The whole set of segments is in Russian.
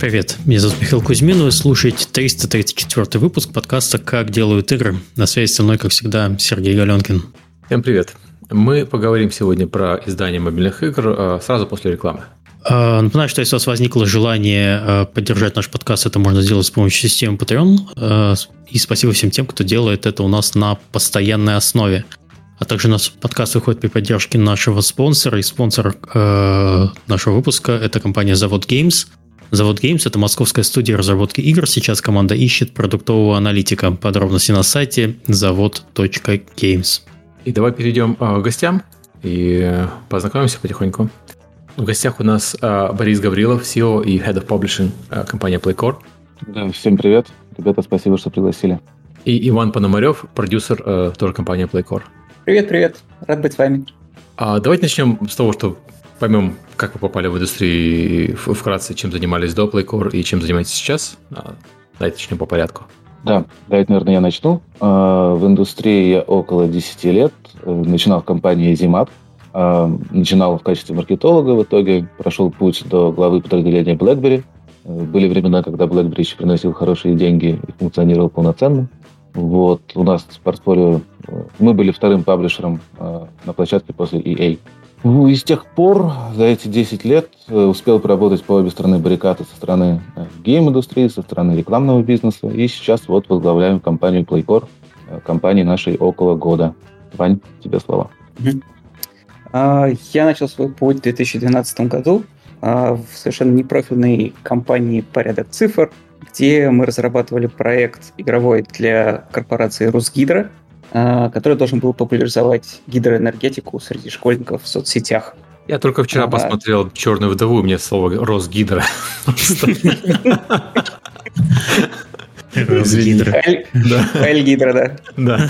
Привет, меня зовут Михаил Кузьмин, вы слушаете 334 выпуск подкаста «Как делают игры». На связи со мной, как всегда, Сергей Галенкин. Всем привет. Мы поговорим сегодня про издание мобильных игр а, сразу после рекламы. А, напоминаю, что если у вас возникло желание а, поддержать наш подкаст, это можно сделать с помощью системы Patreon. И спасибо всем тем, кто делает это у нас на постоянной основе. А также у нас подкаст выходит при поддержке нашего спонсора. И спонсор э, нашего выпуска – это компания Завод Games – Завод Games – это московская студия разработки игр. Сейчас команда ищет продуктового аналитика. Подробности на сайте завод.games. И давай перейдем э, к гостям и познакомимся потихоньку. В гостях у нас э, Борис Гаврилов, CEO и Head of Publishing э, компании Playcore. Да, всем привет. Ребята, спасибо, что пригласили. И Иван Пономарев, продюсер э, тоже компании Playcore. Привет, привет. Рад быть с вами. А, давайте начнем с того, что поймем, как вы попали в индустрию вкратце, чем занимались до Playcore и чем занимаетесь сейчас. А, давайте начнем по порядку. Да, давайте, наверное, я начну. А, в индустрии я около 10 лет. Э, начинал в компании Zimap. А, начинал в качестве маркетолога, в итоге прошел путь до главы подразделения BlackBerry. Э, были времена, когда BlackBerry еще приносил хорошие деньги и функционировал полноценно. Вот, у нас в портфолио... Э, мы были вторым паблишером на площадке после EA. Ну, и с тех пор, за эти 10 лет, э, успел поработать по обе стороны баррикады, со стороны э, гейм-индустрии, со стороны рекламного бизнеса. И сейчас вот возглавляем компанию Playcore, э, компании нашей около года. Вань, тебе слово. А, я начал свой путь в 2012 году а, в совершенно непрофильной компании «Порядок цифр», где мы разрабатывали проект игровой для корпорации «Русгидро», который должен был популяризовать гидроэнергетику среди школьников в соцсетях. Я только вчера а, посмотрел «Черную вдову», мне слово «Росгидро». Росгидро. Эльгидро, да. Да.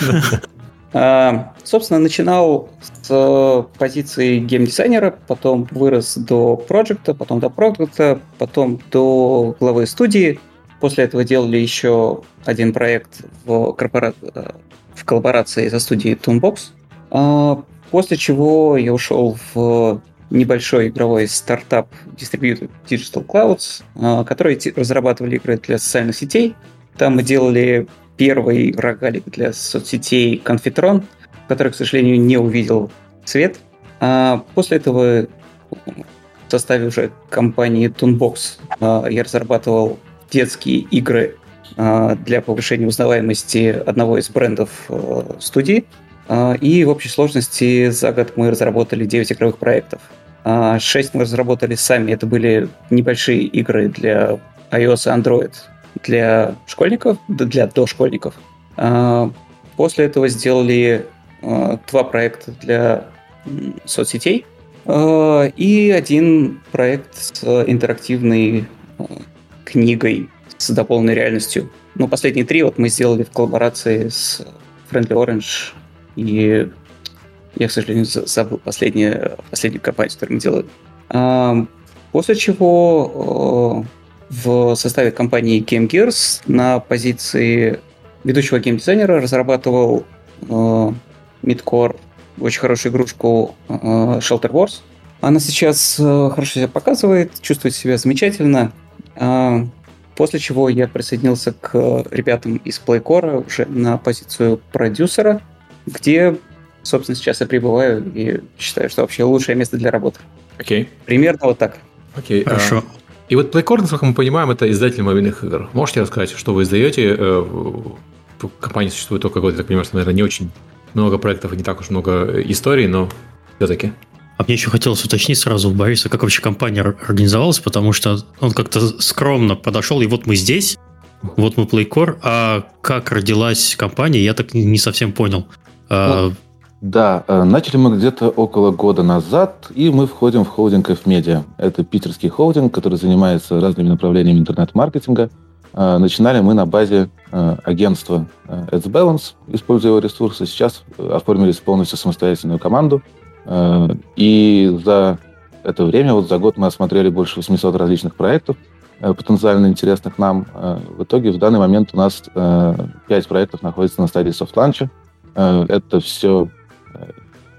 А, собственно, начинал с позиции геймдизайнера, потом вырос до проекта, потом до проекта, потом до главы студии. После этого делали еще один проект в корпорации в коллаборации со студией Toonbox. А, после чего я ушел в небольшой игровой стартап Distributed Digital Clouds, а, который разрабатывали игры для социальных сетей. Там мы делали первый рогалик для соцсетей Confitron, который, к сожалению, не увидел свет. А после этого в составе уже компании Toonbox я разрабатывал детские игры а, для повышения узнаваемости одного из брендов э, студии. А, и в общей сложности за год мы разработали 9 игровых проектов. 6 а, мы разработали сами. Это были небольшие игры для iOS и Android для школьников, для дошкольников. После этого сделали два проекта для соцсетей и один проект с интерактивной книгой с дополненной реальностью. Ну, последние три вот мы сделали в коллаборации с Friendly Orange и я, к сожалению, забыл последнюю, последнюю компанию, которую мы делали. А, после чего в составе компании Game Gears на позиции ведущего геймдизайнера разрабатывал Midcore, очень хорошую игрушку Shelter Wars. Она сейчас хорошо себя показывает, чувствует себя замечательно. После чего я присоединился к ребятам из Playcore уже на позицию продюсера, где, собственно, сейчас я пребываю и считаю, что вообще лучшее место для работы. Окей. Okay. Примерно вот так. Окей. Okay. Хорошо. А, и вот Playcore, насколько мы понимаем, это издатель мобильных игр. Можете рассказать, что вы издаете? Э, компания существует только год, я так понимаю, что, наверное, не очень много проектов и не так уж много историй, но все-таки. А мне еще хотелось уточнить сразу у Бориса, как вообще компания организовалась, потому что он как-то скромно подошел, и вот мы здесь, вот мы Playcore, а как родилась компания, я так не совсем понял. А, ну, да, э, начали мы где-то около года назад, и мы входим в холдинг F-Media. Это питерский холдинг, который занимается разными направлениями интернет-маркетинга. Э, начинали мы на базе э, агентства AdsBalance, используя его ресурсы. Сейчас оформились полностью самостоятельную команду – и за это время, вот за год мы осмотрели больше 800 различных проектов, э, потенциально интересных нам. Э, в итоге в данный момент у нас 5 проектов находятся на стадии софт-ланча. Это все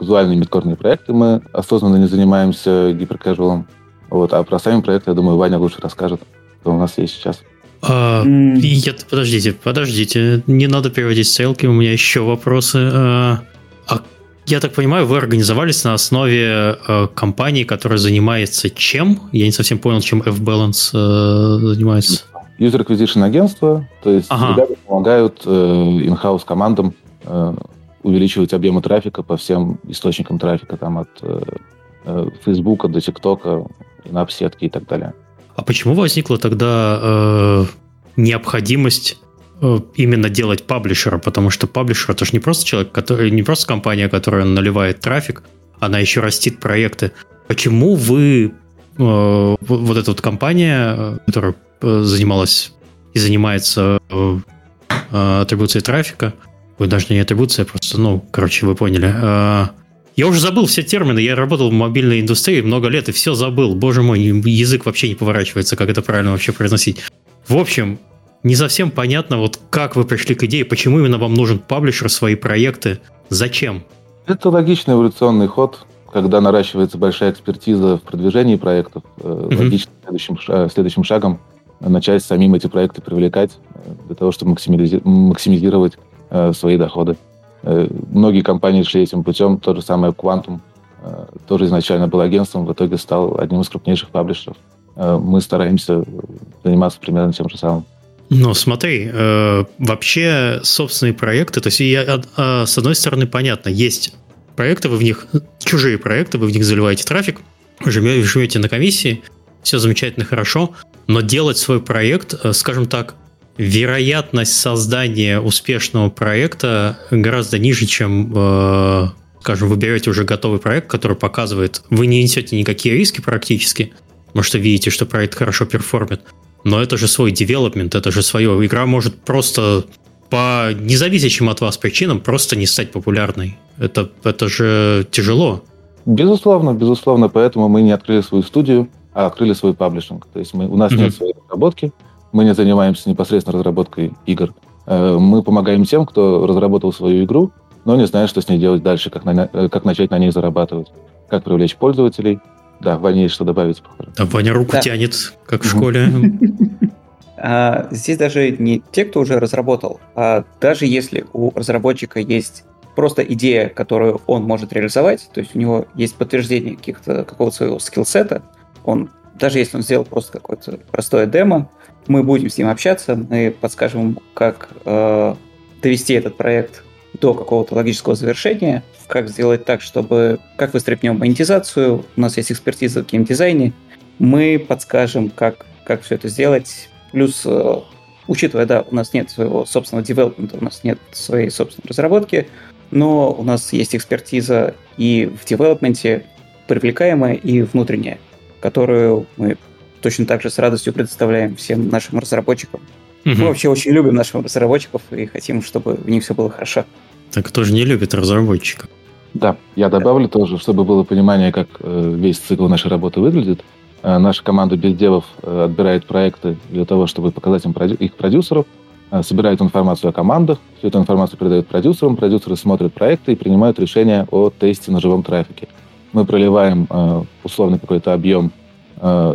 визуальные мидкорные проекты. Мы осознанно не занимаемся гиперкэжуалом. Вот, а про сами проекты, я думаю, Ваня лучше расскажет. что у нас есть сейчас. А, mm. я, подождите, подождите, не надо переводить стрелки, у меня еще вопросы. А, а я так понимаю, вы организовались на основе э, компании, которая занимается чем? Я не совсем понял, чем F-Balance э, занимается. User Acquisition агентство, то есть ага. ребята помогают э, in-house командам э, увеличивать объемы трафика по всем источникам трафика, там от э, э, Facebook до TikTok, инап-сетки и так далее. А почему возникла тогда э, необходимость э, именно делать паблишера? Потому что паблишер это же не просто человек, который не просто компания, которая наливает трафик, она еще растит проекты. Почему вы э, вот эта вот компания, э, которая э, занималась и занимается э, атрибуцией трафика, вы даже не атрибуция, просто, ну, короче, вы поняли. Э, я уже забыл все термины, я работал в мобильной индустрии много лет и все забыл. Боже мой, язык вообще не поворачивается, как это правильно вообще произносить. В общем, не совсем понятно, вот как вы пришли к идее, почему именно вам нужен паблишер, свои проекты, зачем? Это логичный эволюционный ход, когда наращивается большая экспертиза в продвижении проектов. Mm-hmm. Логично следующим, следующим шагом начать самим эти проекты привлекать э, для того, чтобы максимизировать э, свои доходы. Э, многие компании шли этим путем. То же самое Quantum э, тоже изначально был агентством, в итоге стал одним из крупнейших паблишеров. Э, мы стараемся заниматься примерно тем же самым. Ну, смотри, э, вообще собственные проекты, то есть я, э, с одной стороны, понятно, есть проекты, вы в них, чужие проекты, вы в них заливаете трафик, жмете, жмете на комиссии, все замечательно, хорошо, но делать свой проект, скажем так, вероятность создания успешного проекта гораздо ниже, чем, э, скажем, вы берете уже готовый проект, который показывает, вы не несете никакие риски практически, потому что видите, что проект хорошо перформит, но это же свой development, это же свое. Игра может просто по независящим от вас причинам просто не стать популярной. Это, это же тяжело. Безусловно, безусловно, поэтому мы не открыли свою студию, а открыли свой publishing. То есть мы, у нас mm-hmm. нет своей разработки, мы не занимаемся непосредственно разработкой игр. Э, мы помогаем тем, кто разработал свою игру, но не знает, что с ней делать дальше, как, на, э, как начать на ней зарабатывать, как привлечь пользователей. Да, Ваня есть что добавить. Да, Ваня руку да. тянет, как в школе. А, здесь даже не те, кто уже разработал, а даже если у разработчика есть просто идея, которую он может реализовать, то есть у него есть подтверждение каких-то, какого-то своего скиллсета, он, даже если он сделал просто какое-то простое демо, мы будем с ним общаться, мы подскажем, как э, довести этот проект до какого-то логического завершения, как сделать так, чтобы, как выстроить в монетизацию, у нас есть экспертиза в геймдизайне, мы подскажем, как, как все это сделать, плюс э, учитывая, да, у нас нет своего собственного девелопмента, у нас нет своей собственной разработки, но у нас есть экспертиза и в девелопменте привлекаемая, и внутренняя, которую мы точно так же с радостью предоставляем всем нашим разработчикам. Угу. Мы вообще очень любим наших разработчиков и хотим, чтобы у них все было хорошо. Так кто же не любит разработчиков? Да, я добавлю да. тоже, чтобы было понимание, как э, весь цикл нашей работы выглядит. Э, наша команда без девов э, отбирает проекты для того, чтобы показать им их продюсеров, собирает информацию о командах, всю эту информацию передает продюсерам, продюсеры смотрят проекты и принимают решение о тесте на живом трафике. Мы проливаем условный какой-то объем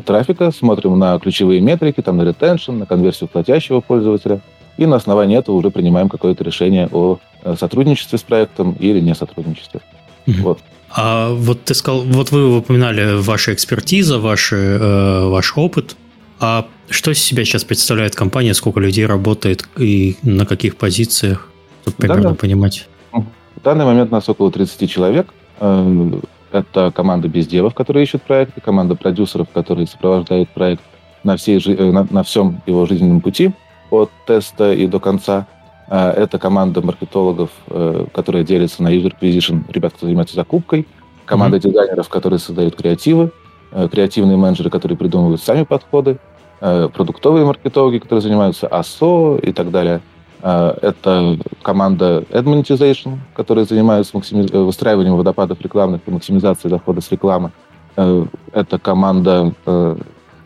трафика, смотрим на ключевые метрики, там на ретеншн, на конверсию платящего пользователя, и на основании этого уже принимаем какое-то решение о э, сотрудничестве с проектом или не сотрудничестве. Mm-hmm. Вот. А вот ты сказал, вот вы упоминали ваша экспертиза, ваш, э, ваш опыт. А что из себя сейчас представляет компания, сколько людей работает и на каких позициях, чтобы примерно данный, понимать? В данный момент у нас около 30 человек. Э, это команда бездевов, которые ищут проекты, команда продюсеров, которые сопровождают проект на, всей, э, на, на всем его жизненном пути от теста и до конца. А, это команда маркетологов, э, которая делится на user acquisition, ребят, кто занимаются закупкой, команда mm-hmm. дизайнеров, которые создают креативы, э, креативные менеджеры, которые придумывают сами подходы, продуктовые маркетологи, которые занимаются АСО и так далее – а, это команда Ad Monetization, которая занимается максими... Э, выстраиванием водопадов рекламных и максимизацией дохода с рекламы. Э, это команда э,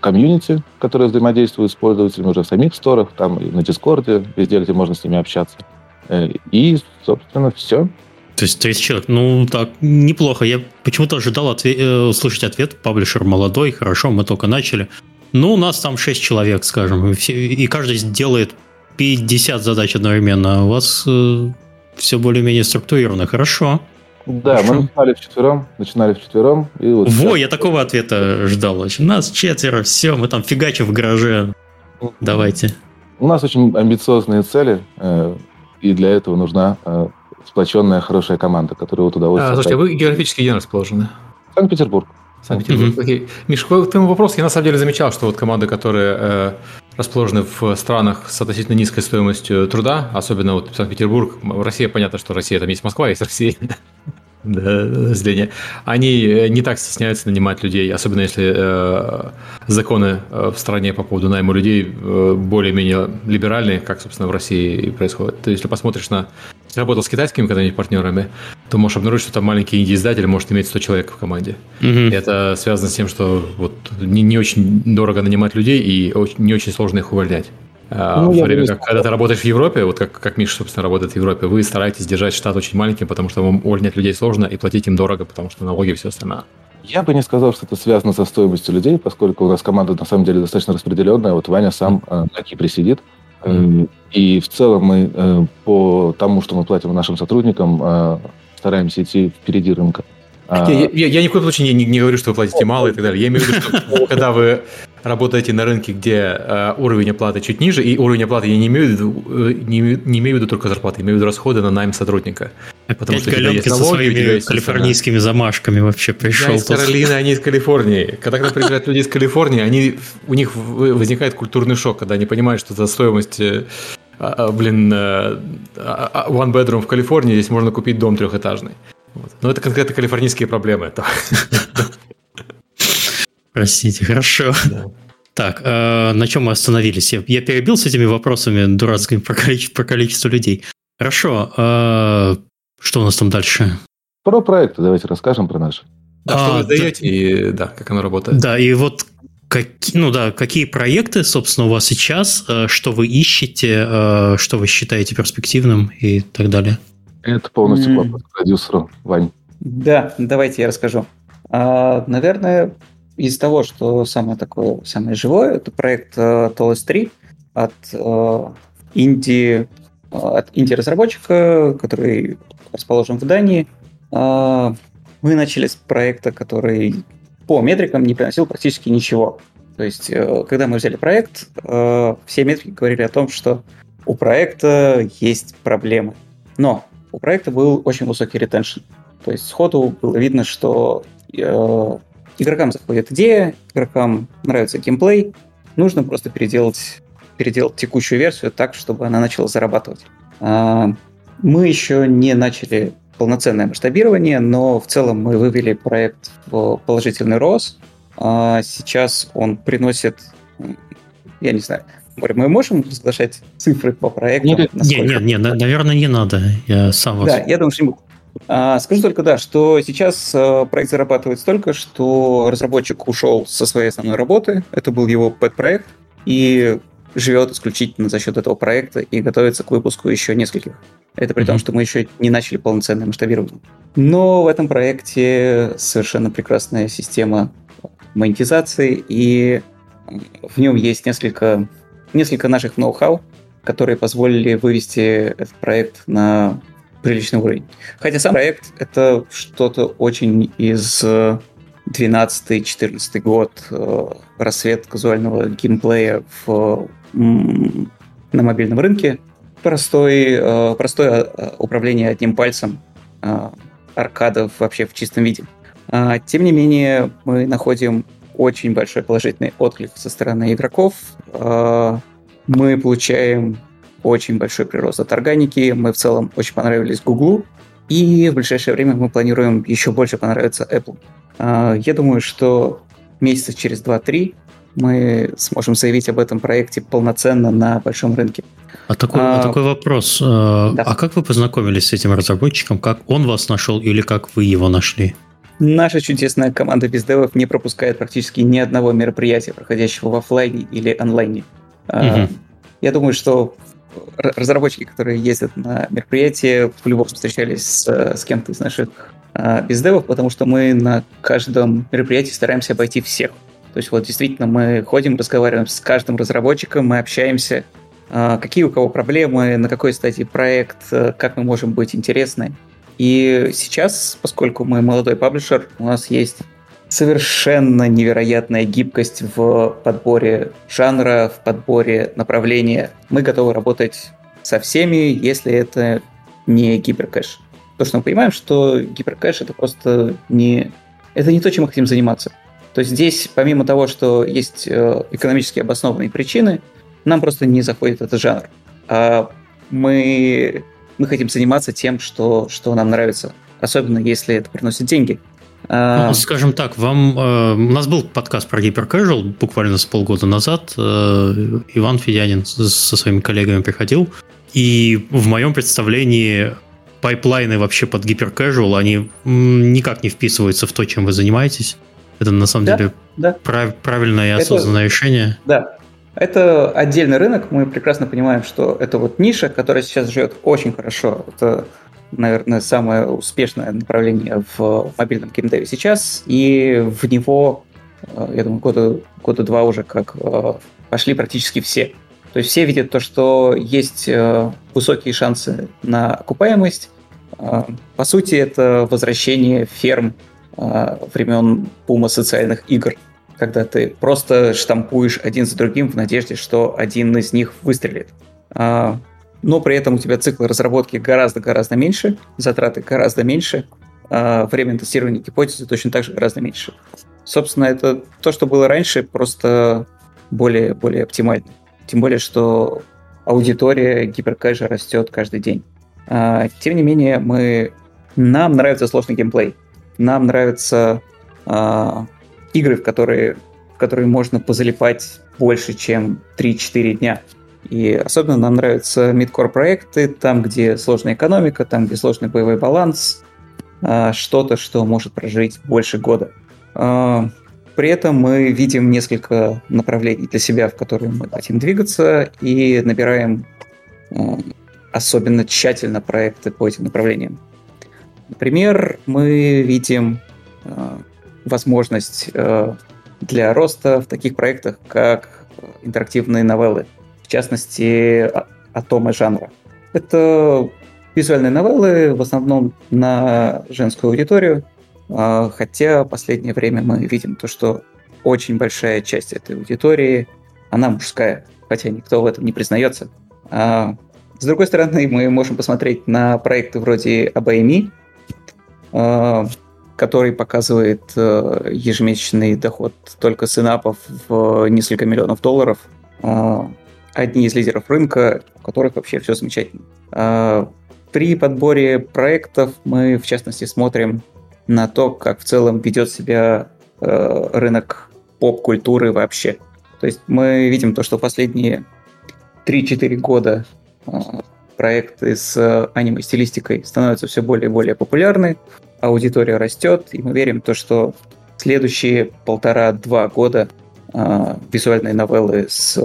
комьюнити, которая взаимодействует с пользователями уже в самих сторах, там и на Дискорде, везде, где можно с ними общаться. И, собственно, все. То есть 30 человек, ну так, неплохо. Я почему-то ожидал отве- услышать ответ, паблишер молодой, хорошо, мы только начали. Ну, у нас там 6 человек, скажем, и, все, и каждый делает 50 задач одновременно. У вас э, все более-менее структурировано. Хорошо. Да, Хорошо. мы начинали вчетвером, начинали вчетвером. И вот Во, сейчас... я такого ответа ждал. Очень. Нас четверо, все, мы там фигачим в гараже. Давайте. У нас очень амбициозные цели, э, и для этого нужна э, сплоченная хорошая команда, которая вот удовольствие... А, слушайте, а вы географически где расположены? Санкт-Петербург. Санкт-Петербург. Mm-hmm. Окей. Миш, к твоему вопросу я на самом деле замечал, что вот команды, которые э, расположены в странах с относительно низкой стоимостью труда, особенно вот Санкт-Петербург, Россия, понятно, что Россия, там есть Москва, есть Россия, да, разделение, они э, не так стесняются нанимать людей, особенно если э, законы э, в стране по поводу найма людей э, более-менее либеральные, как, собственно, в России и происходит. То есть, если посмотришь на... Работал с китайскими когда-нибудь партнерами, то можешь обнаружить, что там маленький инди-издатель может иметь 100 человек в команде. Mm-hmm. Это связано с тем, что вот не, не очень дорого нанимать людей и очень, не очень сложно их увольнять. А, ну, в время как, когда ты работаешь в Европе, вот как, как Миша, собственно, работает в Европе, вы стараетесь держать штат очень маленьким, потому что вам увольнять людей сложно и платить им дорого, потому что налоги и все остальное. Я бы не сказал, что это связано со стоимостью людей, поскольку у нас команда на самом деле достаточно распределенная. Вот Ваня сам э, на Кипре сидит. Mm. И в целом мы э, по тому, что мы платим нашим сотрудникам, э, стараемся идти впереди рынка. Я, я, я ни в коем случае не, не говорю, что вы платите мало и так далее. Я имею в виду, что когда вы работаете на рынке, где э, уровень оплаты чуть ниже, и уровень оплаты я не имею в виду, э, не, не имею в виду только зарплаты, имею в виду расходы на найм сотрудника. Потому Опять что налоги, со своими калифорнийскими страна. замашками вообще пришел. Я из Каролины, они из Калифорнии. Когда к нам приезжают люди из Калифорнии, они, у них возникает культурный шок, когда они понимают, что за стоимость э, а, а, блин, а, one bedroom в Калифорнии здесь можно купить дом трехэтажный. Вот. Но это конкретно калифорнийские проблемы. Простите, хорошо. Да. Так, э, на чем мы остановились? Я, я перебил с этими вопросами дурацкими про, количество, про количество людей. Хорошо. Э, что у нас там дальше? Про проекты давайте расскажем про наши. Да, а, что вы даете да, и да, как оно работает. Да, и вот какие, ну да, какие проекты, собственно, у вас сейчас, э, что вы ищете, что вы считаете перспективным и так далее? Это полностью mm. вопрос к продюсеру, Вань. Да, давайте я расскажу. А, наверное, из того, что самое такое, самое живое, это проект uh, TOLS 3 от uh, инди, uh, от инди-разработчика, который расположен в Дании. Uh, мы начали с проекта, который по метрикам не приносил практически ничего. То есть, uh, когда мы взяли проект, все метрики говорили о том, что у проекта есть проблемы. Но у проекта был очень высокий ретеншн. То есть сходу было видно, что э, игрокам заходит идея, игрокам нравится геймплей, нужно просто переделать, переделать текущую версию так, чтобы она начала зарабатывать. А, мы еще не начали полноценное масштабирование, но в целом мы вывели проект в положительный рост. А сейчас он приносит, я не знаю, мы можем разглашать цифры по проекту? Нет, нет, нет, наверное, не надо. Я сам вас... Да, я думаю, что не буду. А, скажу только, да, что сейчас а, проект зарабатывает столько, что разработчик ушел со своей основной работы, это был его пэт-проект, и живет исключительно за счет этого проекта и готовится к выпуску еще нескольких. Это при mm-hmm. том, что мы еще не начали полноценное масштабирование. Но в этом проекте совершенно прекрасная система монетизации, и в нем есть несколько несколько наших ноу-хау, которые позволили вывести этот проект на приличный уровень. Хотя сам проект — это что-то очень из 12-14 год, э, рассвет казуального геймплея в, на мобильном рынке, простой, э, простое э, управление одним пальцем, аркадов вообще в чистом виде. А, тем не менее, мы находим очень большой положительный отклик со стороны игроков. А, мы получаем очень большой прирост от органики. Мы в целом очень понравились Google. И в ближайшее время мы планируем еще больше понравиться Apple. А, я думаю, что месяца через 2-3 мы сможем заявить об этом проекте полноценно на большом рынке. А такой, а, а такой вопрос. А, да. А как вы познакомились с этим разработчиком? Как он вас нашел или как вы его нашли? Наша чудесная команда бездевов не пропускает практически ни одного мероприятия, проходящего в офлайне или онлайне. Угу. Я думаю, что разработчики, которые ездят на мероприятия, по-любому встречались с, с кем-то из наших а, бездевов, потому что мы на каждом мероприятии стараемся обойти всех. То есть вот действительно мы ходим, разговариваем с каждым разработчиком, мы общаемся, а, какие у кого проблемы, на какой стадии проект, э, как мы можем быть интересны. И сейчас, поскольку мы молодой паблишер, у нас есть совершенно невероятная гибкость в подборе жанра, в подборе направления. Мы готовы работать со всеми, если это не гиперкэш. Потому что мы понимаем, что гиперкэш это просто не... Это не то, чем мы хотим заниматься. То есть здесь, помимо того, что есть э, экономически обоснованные причины, нам просто не заходит этот жанр. А мы, мы хотим заниматься тем, что, что нам нравится. Особенно если это приносит деньги. А, ну, скажем так, вам э, у нас был подкаст про гиперкэжуал буквально с полгода назад. Э, Иван Федянин со своими коллегами приходил. И в моем представлении пайплайны вообще под hyper-casual, они никак не вписываются в то, чем вы занимаетесь. Это на самом да, деле да. Прав, правильное и осознанное это, решение. Да. Это отдельный рынок. Мы прекрасно понимаем, что это вот ниша, которая сейчас живет очень хорошо. Это, наверное, самое успешное направление в мобильном геймдеве сейчас. И в него, э, я думаю, года, года два уже как э, пошли практически все. То есть все видят то, что есть э, высокие шансы на окупаемость. По сути, это возвращение ферм времен бума социальных игр, когда ты просто штампуешь один за другим в надежде, что один из них выстрелит. А, но при этом у тебя цикл разработки гораздо-гораздо меньше, затраты гораздо меньше, а время тестирования гипотезы точно так же гораздо меньше. Собственно, это то, что было раньше, просто более, более оптимально. Тем более, что аудитория гиперкэжа растет каждый день. А, тем не менее, мы... нам нравится сложный геймплей нам нравятся э, игры, в которые, в которые можно позалипать больше, чем 3-4 дня. И особенно нам нравятся мидкор проекты, там, где сложная экономика, там, где сложный боевой баланс, э, что-то, что может прожить больше года. Э, при этом мы видим несколько направлений для себя, в которые мы хотим двигаться, и набираем э, особенно тщательно проекты по этим направлениям. Например, мы видим возможность э, для роста в таких проектах, как интерактивные новеллы, в частности, атомы жанра. Это визуальные новеллы в основном на женскую аудиторию, э, хотя в последнее время мы видим то, что очень большая часть этой аудитории, она мужская, хотя никто в этом не признается. А, с другой стороны, мы можем посмотреть на проекты вроде ABME, который показывает э, ежемесячный доход только синапов в несколько миллионов долларов. Э, одни из лидеров рынка, у которых вообще все замечательно. При подборе проектов мы, в частности, смотрим на то, как в целом ведет себя рынок поп-культуры вообще. То есть мы видим то, что последние 3-4 года проекты с аниме-стилистикой становятся все более и более популярны, аудитория растет, и мы верим в то, что следующие полтора-два года э, визуальные новеллы с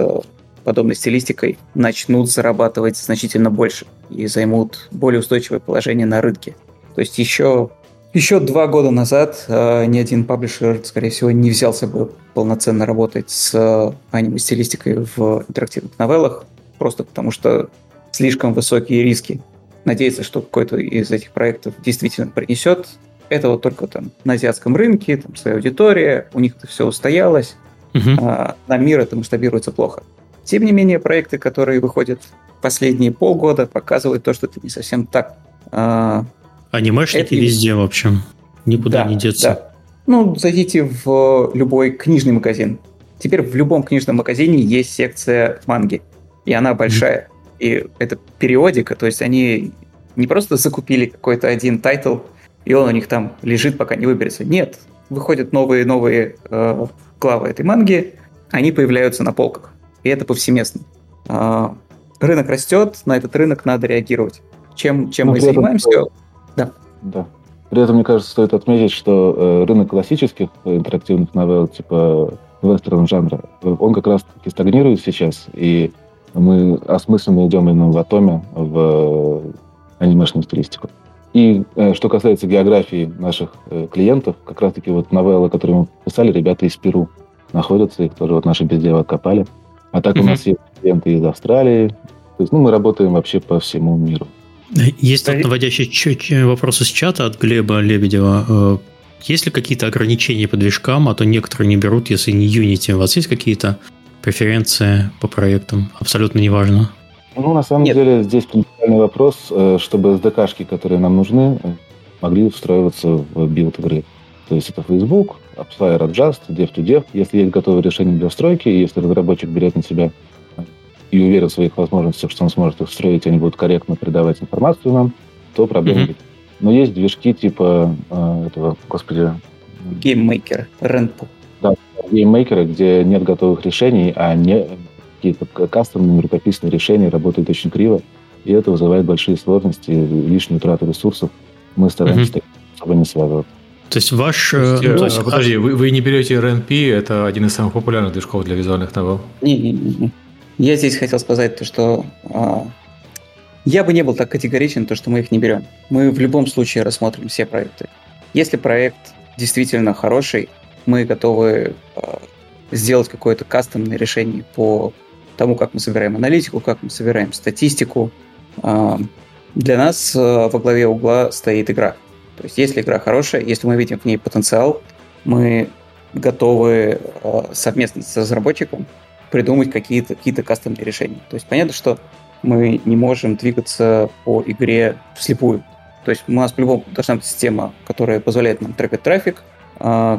подобной стилистикой начнут зарабатывать значительно больше и займут более устойчивое положение на рынке. То есть еще, еще два года назад э, ни один паблишер, скорее всего, не взялся бы полноценно работать с аниме-стилистикой в интерактивных новеллах, просто потому что слишком высокие риски. Надеяться, что какой-то из этих проектов действительно принесет. Это вот только там на азиатском рынке, там своя аудитория, у них это все устоялось, uh-huh. а на мир это масштабируется плохо. Тем не менее, проекты, которые выходят последние полгода, показывают то, что это не совсем так. А, Анимешники это... везде, в общем. Никуда да, не деться. Да. Ну, зайдите в любой книжный магазин. Теперь в любом книжном магазине есть секция манги. И она большая. И это периодика, то есть они не просто закупили какой-то один title, и он у них там лежит, пока не выберется. Нет, выходят новые-новые э, главы этой манги, они появляются на полках. И это повсеместно. Э, рынок растет, на этот рынок надо реагировать. Чем, чем мы занимаемся? Этом, да. да. При этом, мне кажется, стоит отметить, что э, рынок классических интерактивных новелл, типа western жанра, он как раз-таки стагнирует сейчас, и мы осмысленно идем именно в атоме, в анимешную стилистику. И э, что касается географии наших э, клиентов, как раз-таки вот новеллы, которые мы писали, ребята из Перу. находятся, их тоже вот наши бездевы откопали. А так mm-hmm. у нас есть клиенты из Австралии. То есть, ну, мы работаем вообще по всему миру. Есть тут наводящий вопрос из чата от Глеба Лебедева. Э, есть ли какие-то ограничения по движкам, а то некоторые не берут, если не Unity? У вас есть какие-то преференции по проектам? Абсолютно неважно. Ну, на самом Нет. деле, здесь принципиальный вопрос, э, чтобы SDK-шки, которые нам нужны, э, могли встраиваться в build игры. То есть это Facebook, AppsFlyer, Adjust, Dev2Dev. Если есть готовое решение для встройки, и если разработчик берет на себя и уверен в своих возможностях, что он сможет их встроить, и они будут корректно передавать информацию нам, то проблем mm-hmm. нет. Но есть движки типа э, этого, господи... GameMaker, Ren'Py. Гейммейкеры, где нет готовых решений, а не какие-то кастомные рукописные решения работают очень криво, и это вызывает большие сложности, лишнюю трату ресурсов. Мы стараемся mm-hmm. особо не связываться. То есть ваш... То есть, ну, то есть, подожди, вы, вы не берете Ren'Py, это один из самых популярных движков для визуальных новелл? Не-не-не. Я здесь хотел сказать то, что а, я бы не был так категоричен, то, что мы их не берем. Мы в любом случае рассмотрим все проекты. Если проект действительно хороший, мы готовы а, сделать какое-то кастомное решение по тому, как мы собираем аналитику, как мы собираем статистику. А, для нас а, во главе угла стоит игра. То есть, если игра хорошая, если мы видим в ней потенциал, мы готовы совместно с разработчиком придумать какие-то какие кастомные решения. То есть, понятно, что мы не можем двигаться по игре вслепую. То есть у нас по-любому должна быть система, которая позволяет нам трекать трафик,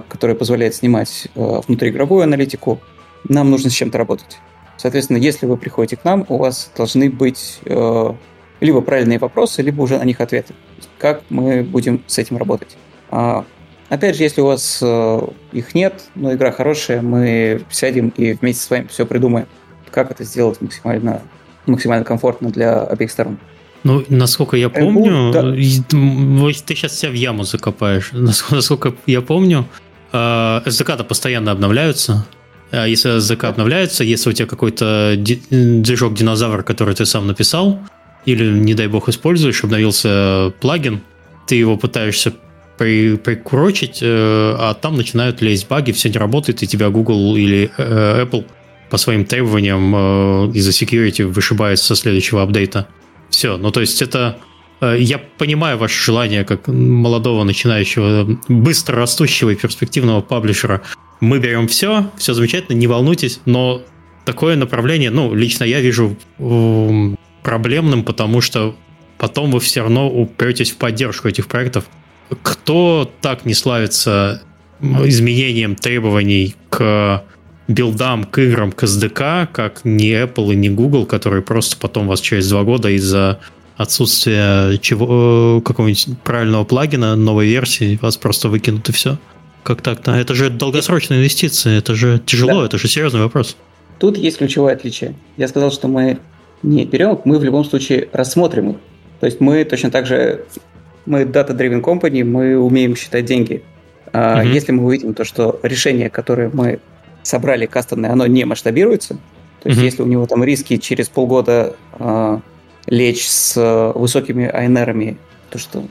которая позволяет снимать внутриигровую аналитику. Нам нужно с чем-то работать. Соответственно, если вы приходите к нам, у вас должны быть э, либо правильные вопросы, либо уже на них ответы. Как мы будем с этим работать? А, опять же, если у вас их нет, но игра хорошая, мы сядем и вместе с вами все придумаем, как это сделать максимально, максимально комфортно для обеих сторон. Ну, насколько я помню, да. ты сейчас себя в яму закопаешь. Насколько я помню, SDK-то постоянно обновляются, а если язык обновляется, если у тебя какой-то движок динозавр, который ты сам написал, или, не дай бог, используешь, обновился плагин, ты его пытаешься при, прикурочить, э, а там начинают лезть баги, все не работает, и тебя Google или э, Apple по своим требованиям э, из-за security вышибает со следующего апдейта. Все, ну то есть это... Я понимаю ваше желание как молодого начинающего, быстро растущего и перспективного паблишера мы берем все, все замечательно, не волнуйтесь, но такое направление, ну, лично я вижу проблемным, потому что потом вы все равно упретесь в поддержку этих проектов. Кто так не славится изменением требований к билдам, к играм, к SDK, как не Apple и не Google, которые просто потом вас через два года из-за отсутствия чего, какого-нибудь правильного плагина, новой версии, вас просто выкинут и все. Как так-то? Это же долгосрочные инвестиции, это же тяжело, да. это же серьезный вопрос. Тут есть ключевое отличие. Я сказал, что мы не берем, мы в любом случае рассмотрим их. То есть мы точно так же, мы data-driven company, мы умеем считать деньги. Mm-hmm. Если мы увидим то, что решение, которое мы собрали кастомное, оно не масштабируется, то есть mm-hmm. если у него там риски через полгода э, лечь с высокими айнерами, то что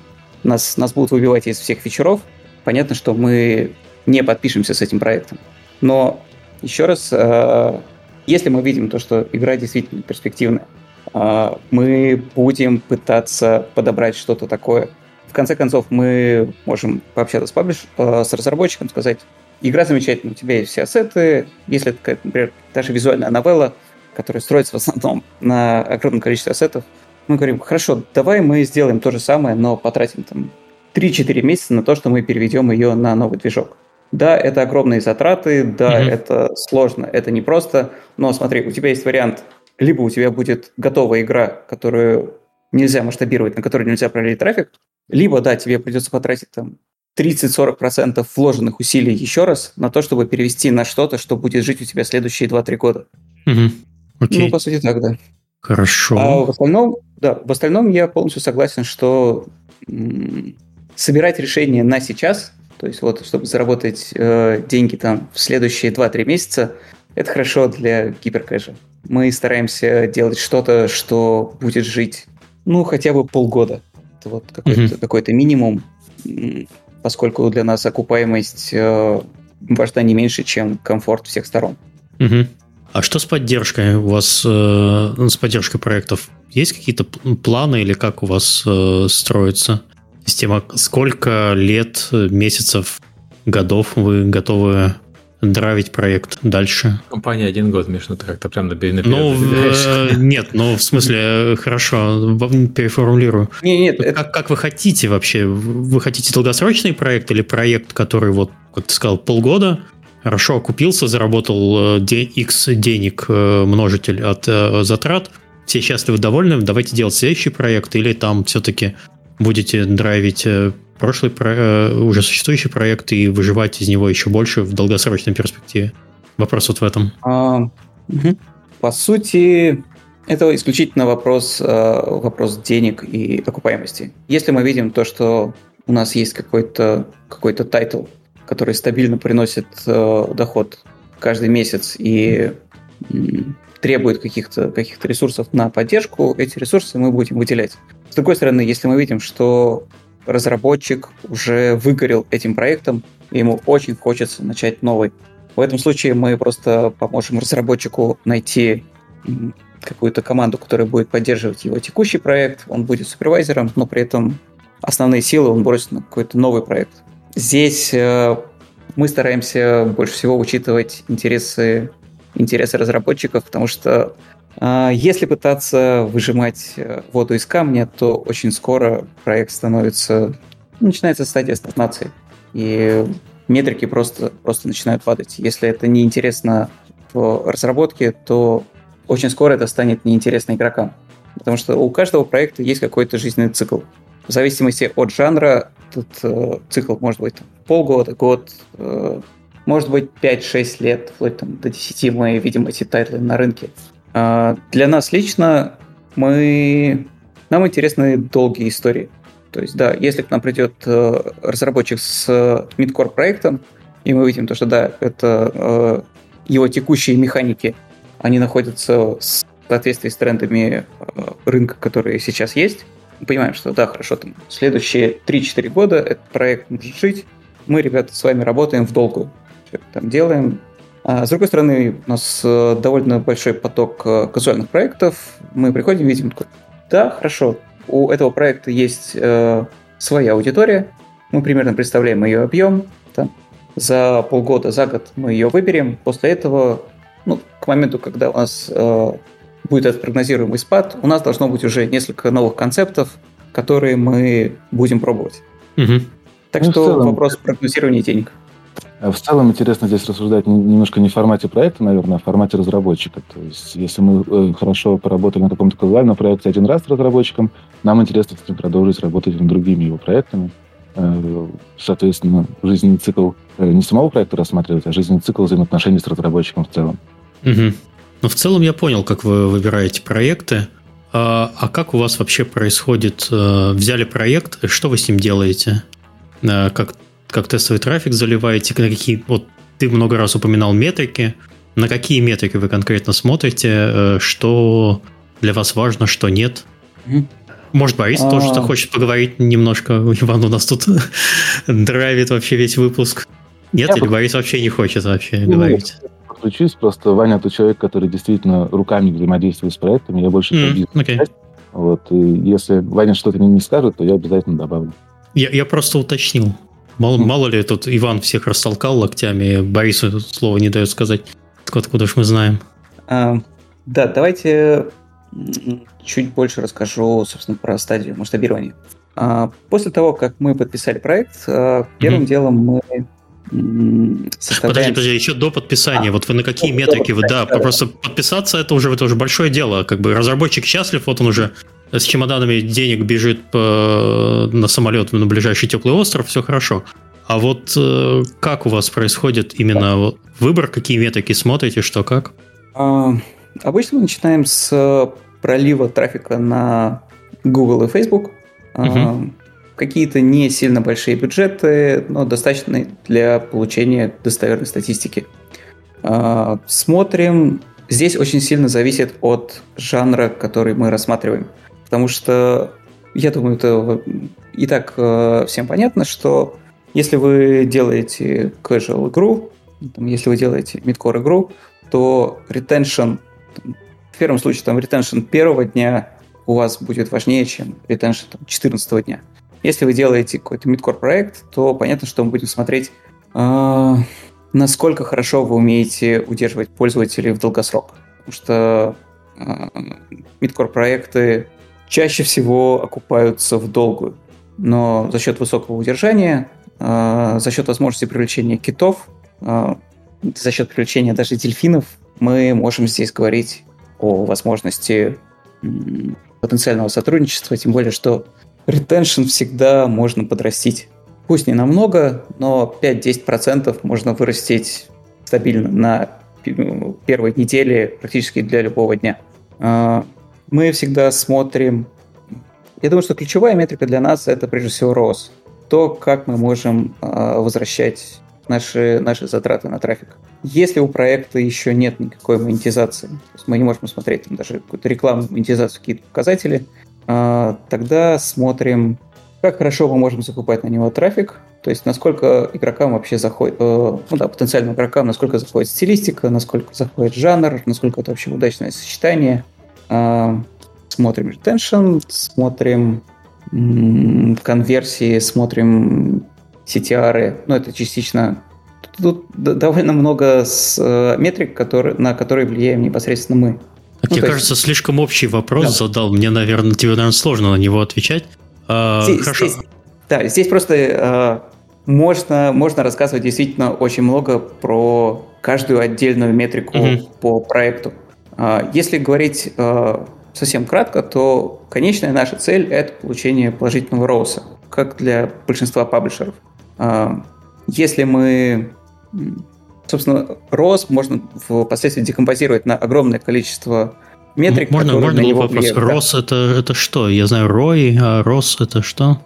нас, нас будут выбивать из всех вечеров, понятно, что мы не подпишемся с этим проектом. Но еще раз, э, если мы видим то, что игра действительно перспективная, э, мы будем пытаться подобрать что-то такое. В конце концов, мы можем пообщаться с, паблиш, э, с разработчиком, сказать, игра замечательная, у тебя есть все ассеты, если это, например, даже визуальная новелла, которая строится в основном на огромном количестве ассетов, мы говорим, хорошо, давай мы сделаем то же самое, но потратим там 3-4 месяца на то, что мы переведем ее на новый движок. Да, это огромные затраты, да, mm-hmm. это сложно, это не просто, но смотри, у тебя есть вариант, либо у тебя будет готовая игра, которую нельзя масштабировать, на которую нельзя пролить трафик, либо, да, тебе придется потратить там 30-40% вложенных усилий еще раз на то, чтобы перевести на что-то, что будет жить у тебя следующие 2-3 года. Угу. Окей. Ну, по сути, так, да. Хорошо. А в остальном, да, в остальном я полностью согласен, что собирать решения на сейчас, то есть вот, чтобы заработать э, деньги там в следующие 2-3 месяца, это хорошо для гиперкэша. Мы стараемся делать что-то, что будет жить, ну, хотя бы полгода. Это вот какой-то, mm-hmm. какой-то минимум, поскольку для нас окупаемость э, важна не меньше, чем комфорт всех сторон. Угу. А что с поддержкой у вас, э, с поддержкой проектов? Есть какие-то планы или как у вас э, строится система? Сколько лет, месяцев, годов вы готовы драйвить проект дальше? Компания один год, Миш, ну ты как-то прям наперед Ну, э, нет, ну, в смысле, э, хорошо, переформулирую. Не, нет, как, это... как вы хотите вообще? Вы хотите долгосрочный проект или проект, который, вот, как ты сказал, полгода, хорошо окупился, заработал X э, денег множитель от затрат, все счастливы, довольны, давайте делать следующий проект, или там все-таки будете драйвить прошлый про, уже существующий проект и выживать из него еще больше в долгосрочной перспективе? Вопрос вот в этом. А, угу. По сути, это исключительно вопрос, вопрос денег и окупаемости. Если мы видим то, что у нас есть какой-то какой title, который стабильно приносит доход каждый месяц и требует каких-то каких ресурсов на поддержку, эти ресурсы мы будем выделять. Другой стороны, если мы видим, что разработчик уже выгорел этим проектом, и ему очень хочется начать новый. В этом случае мы просто поможем разработчику найти какую-то команду, которая будет поддерживать его текущий проект, он будет супервайзером, но при этом основные силы он бросит на какой-то новый проект. Здесь э, мы стараемся больше всего учитывать интересы, интересы разработчиков, потому что если пытаться выжимать э, воду из камня, то очень скоро проект становится... Начинается стадия стагнации. И метрики просто, просто начинают падать. Если это неинтересно в разработке, то очень скоро это станет неинтересно игрокам. Потому что у каждого проекта есть какой-то жизненный цикл. В зависимости от жанра, тут э, цикл может быть там, полгода, год, э, может быть 5-6 лет, вплоть там, до 10 мы видим эти тайтлы на рынке. А, для нас лично мы... нам интересны долгие истории. То есть, да, если к нам придет э, разработчик с midcore проектом, и мы видим то, что да, это э, его текущие механики, они находятся в соответствии с трендами э, рынка, которые сейчас есть, мы понимаем, что да, хорошо, там следующие 3-4 года этот проект может жить, мы, ребята, с вами работаем в долгую. Там делаем, с другой стороны, у нас э, довольно большой поток э, казуальных проектов. Мы приходим, видим, да, хорошо, у этого проекта есть э, своя аудитория, мы примерно представляем ее объем, там, за полгода, за год мы ее выберем, после этого, ну, к моменту, когда у нас э, будет этот прогнозируемый спад, у нас должно быть уже несколько новых концептов, которые мы будем пробовать. Угу. Так ну, что целом... вопрос прогнозирования денег. А в целом интересно здесь рассуждать немножко не в формате проекта, наверное, а в формате разработчика. То есть, если мы э, хорошо поработали на каком-то казуальном проекте один раз с разработчиком, нам интересно с ним продолжить работать над другими его проектами. Э, соответственно, жизненный цикл э, не самого проекта рассматривать, а жизненный цикл взаимоотношений с разработчиком в целом. Угу. Ну, в целом я понял, как вы выбираете проекты. А, а как у вас вообще происходит? Взяли проект, что вы с ним делаете? Как как тестовый трафик заливаете, на какие... Вот ты много раз упоминал метрики. На какие метрики вы конкретно смотрите? Э, что для вас важно, что нет? Может, Борис а... тоже что хочет поговорить немножко? Иван у нас тут драйвит вообще весь выпуск. Нет, Я или Борис вообще не хочет вообще ну, говорить? Подключусь, просто Ваня тот человек, который действительно руками взаимодействует с проектами, я больше mm, okay. Вот, и если Ваня что-то не, не скажет, то я обязательно добавлю. Я, я просто уточнил. Мало, мало ли тут Иван всех растолкал локтями, Борису слова не дает сказать. Откуда ж мы знаем? А, да, давайте чуть больше расскажу, собственно, про стадию масштабирования. А, после того, как мы подписали проект, а, первым mm-hmm. делом мы Составляем... Подожди, подожди, еще до подписания. А, вот вы на какие метрики вы, да, да, просто подписаться это уже, это уже большое дело. Как бы разработчик счастлив, вот он уже с чемоданами денег бежит по, на самолет на ближайший теплый остров, все хорошо. А вот э, как у вас происходит именно выбор, какие метрики смотрите, что как? А, обычно мы начинаем с пролива трафика на Google и Facebook. Угу. Какие-то не сильно большие бюджеты, но достаточно для получения достоверной статистики. А, смотрим. Здесь очень сильно зависит от жанра, который мы рассматриваем. Потому что, я думаю, это и так э, всем понятно, что Если вы делаете casual игру, если вы делаете midcore игру, то retention, в первом случае там retention первого дня у вас будет важнее, чем retention там, 14 дня. Если вы делаете какой-то midcore проект, то понятно, что мы будем смотреть, э, насколько хорошо вы умеете удерживать пользователей в долгосрок. Потому что э, midcore проекты чаще всего окупаются в долгую. Но за счет высокого удержания а, за счет возможности привлечения китов, а, за счет привлечения даже дельфинов, мы можем здесь говорить о возможности потенциального сотрудничества, тем более, что ретеншн всегда можно подрастить. Пусть не намного, но 5-10% можно вырастить стабильно на первой неделе практически для любого дня. Мы всегда смотрим... Я думаю, что ключевая метрика для нас — это прежде всего ROS то, как мы можем э, возвращать наши, наши затраты на трафик. Если у проекта еще нет никакой монетизации, то есть мы не можем смотреть там, даже какую-то рекламу, монетизацию, какие-то показатели, э, тогда смотрим, как хорошо мы можем закупать на него трафик, то есть насколько игрокам вообще заходит, э, ну да, потенциальным игрокам, насколько заходит стилистика, насколько заходит жанр, насколько это вообще удачное сочетание. Э, смотрим retention, смотрим конверсии, смотрим CTR, ну, это частично... Тут довольно много с, э, метрик, которые, на которые влияем непосредственно мы. Так, ну, мне кажется, есть... слишком общий вопрос да. задал. Мне, наверное, тебе, наверное, сложно на него отвечать. А, здесь, хорошо. Здесь, да, здесь просто э, можно, можно рассказывать действительно очень много про каждую отдельную метрику угу. по проекту. Э, если говорить э, совсем кратко, то конечная наша цель – это получение положительного роуса, как для большинства паблишеров. А, если мы Собственно, ROS можно впоследствии декомпозировать на огромное количество метрик, можно, которые можно на него вопрос. влияют. ROS да. это, это что? Я знаю ROI, а ROS это что?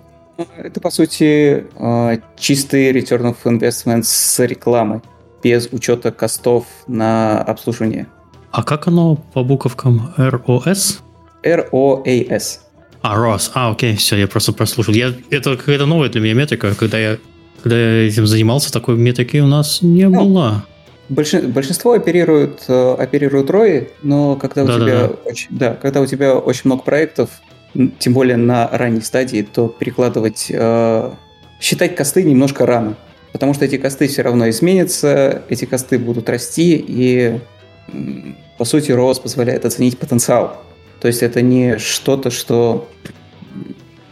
Это, по сути, а, чистый return of investment с рекламы, без учета костов на обслуживание. А как оно по буковкам ROS? ROAS. А, ROS. А, окей, все, я просто прослушал. Я, это какая-то новая для меня метрика. Когда я, когда я этим занимался, такой метрики у нас не ну, было. Большинство оперируют, э, оперируют ROI, но когда у, да, тебя да, да. Очень, да, когда у тебя очень много проектов, тем более на ранней стадии, то перекладывать, э, считать косты немножко рано. Потому что эти косты все равно изменятся, эти косты будут расти, и по сути ROS позволяет оценить потенциал. То есть это не что-то, что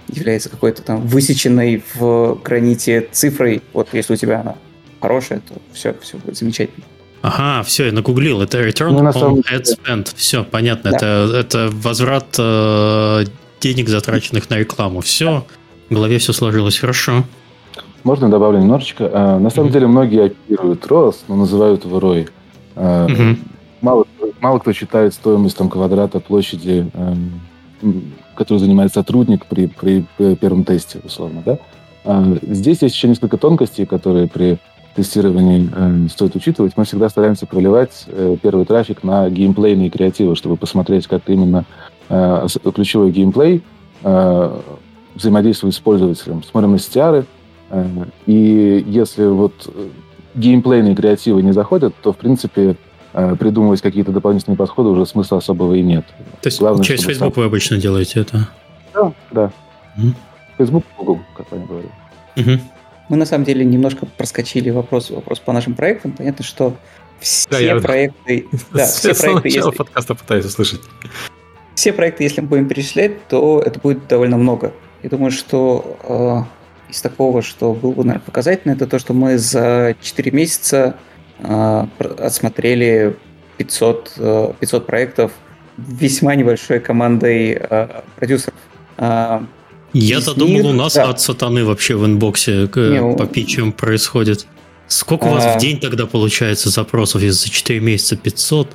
является какой-то там высеченной в граните цифрой. Вот если у тебя она хорошая, то все, все будет замечательно. Ага, все, я нагуглил. Это return ну, on ad spend. Все, понятно. Да. Это, это возврат э, денег, затраченных на рекламу. Все, в голове все сложилось хорошо. Можно добавлю немножечко? А, на самом mm-hmm. деле многие оперируют ROS, но называют его ROI. Mm-hmm. Мало мало кто считает стоимость там, квадрата площади, эм, которую занимает сотрудник при, при, при первом тесте, условно. Да? А здесь есть еще несколько тонкостей, которые при тестировании э, стоит учитывать. Мы всегда стараемся проливать э, первый трафик на геймплейные креативы, чтобы посмотреть, как именно э, ключевой геймплей э, взаимодействует с пользователем. Смотрим на CTR, э, и если вот э, геймплейные креативы не заходят, то, в принципе, Э, придумывать какие-то дополнительные подходы уже смысла особого и нет. То есть Главное, через Facebook сам... вы обычно делаете это? Да, да. Mm. Facebook, Google, как они говорят. Mm-hmm. Мы на самом деле немножко проскочили вопрос, вопрос по нашим проектам. Понятно, что все да, я... проекты... Да, все проекты, если... подкаста пытаюсь услышать. Все проекты, если мы будем перечислять, то это будет довольно много. Я думаю, что э, из такого, что было бы, наверное, показательно, это то, что мы за 4 месяца отсмотрели 500, 500 э, проектов весьма небольшой командой а, продюсеров. А, Я-то думал, у нас да. от сатаны вообще в инбоксе Не, по питчам происходит. Сколько у вас в день тогда получается запросов, если за 4 месяца 500?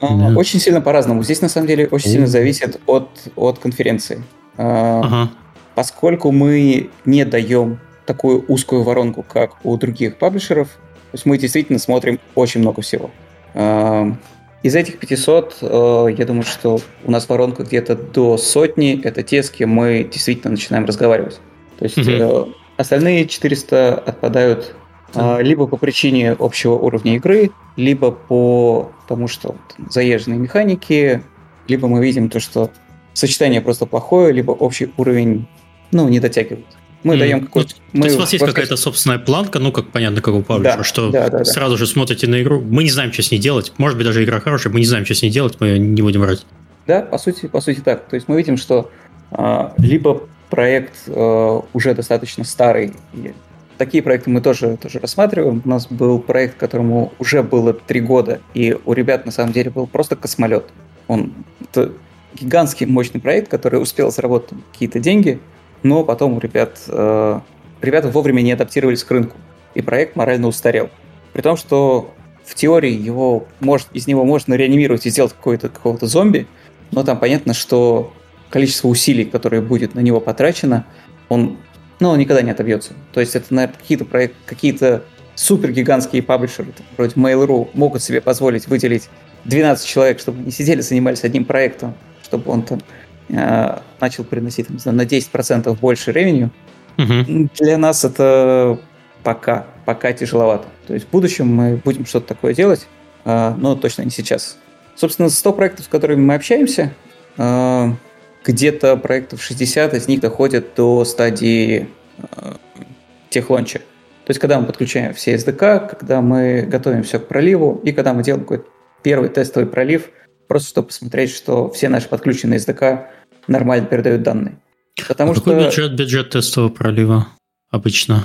Очень сильно по-разному. Здесь на самом деле очень сильно зависит от, от конференции. Ага. Поскольку мы не даем такую узкую воронку, как у других паблишеров, то есть мы действительно смотрим очень много всего. Эм, из этих 500, э, я думаю, что у нас воронка где-то до сотни. Это те, с кем мы действительно начинаем разговаривать. То есть mm-hmm. Остальные 400 отпадают а, либо по причине общего уровня игры, либо по тому, что заезженные механики, либо мы видим то, что сочетание просто плохое, либо общий уровень ну, не дотягивает. Мы mm. даем какой-то... Ну, то есть у вас есть какая-то собственная планка, ну, как понятно, как у паблишера, да, что да, да, сразу да. же смотрите на игру, мы не знаем, что с ней делать, может быть, даже игра хорошая, мы не знаем, что с ней делать, мы не будем брать. Да, по сути, по сути так. То есть мы видим, что а, либо проект а, уже достаточно старый, и такие проекты мы тоже, тоже рассматриваем. У нас был проект, которому уже было три года, и у ребят на самом деле был просто космолет. Он это гигантский мощный проект, который успел заработать какие-то деньги, но потом ребят, э, ребята вовремя не адаптировались к рынку, и проект морально устарел. При том, что в теории его может, из него можно реанимировать и сделать какой-то какого-то зомби, но там понятно, что количество усилий, которое будет на него потрачено, он, ну, он никогда не отобьется. То есть это, наверное, какие-то проекты, какие-то супергигантские паблишеры, вроде Mail.ru, могут себе позволить выделить 12 человек, чтобы не сидели, занимались одним проектом, чтобы он там начал приносить там, знаю, на 10% больше ревеню. Угу. Для нас это пока, пока тяжеловато. То есть в будущем мы будем что-то такое делать, э, но точно не сейчас. Собственно, 100 проектов, с которыми мы общаемся, э, где-то проектов 60 из них доходят до стадии э, техлонча. То есть, когда мы подключаем все SDK, когда мы готовим все к проливу, и когда мы делаем какой-то первый тестовый пролив, просто чтобы посмотреть, что все наши подключенные SDK нормально передают данные. Потому а что... какой бюджет, бюджет тестового пролива обычно?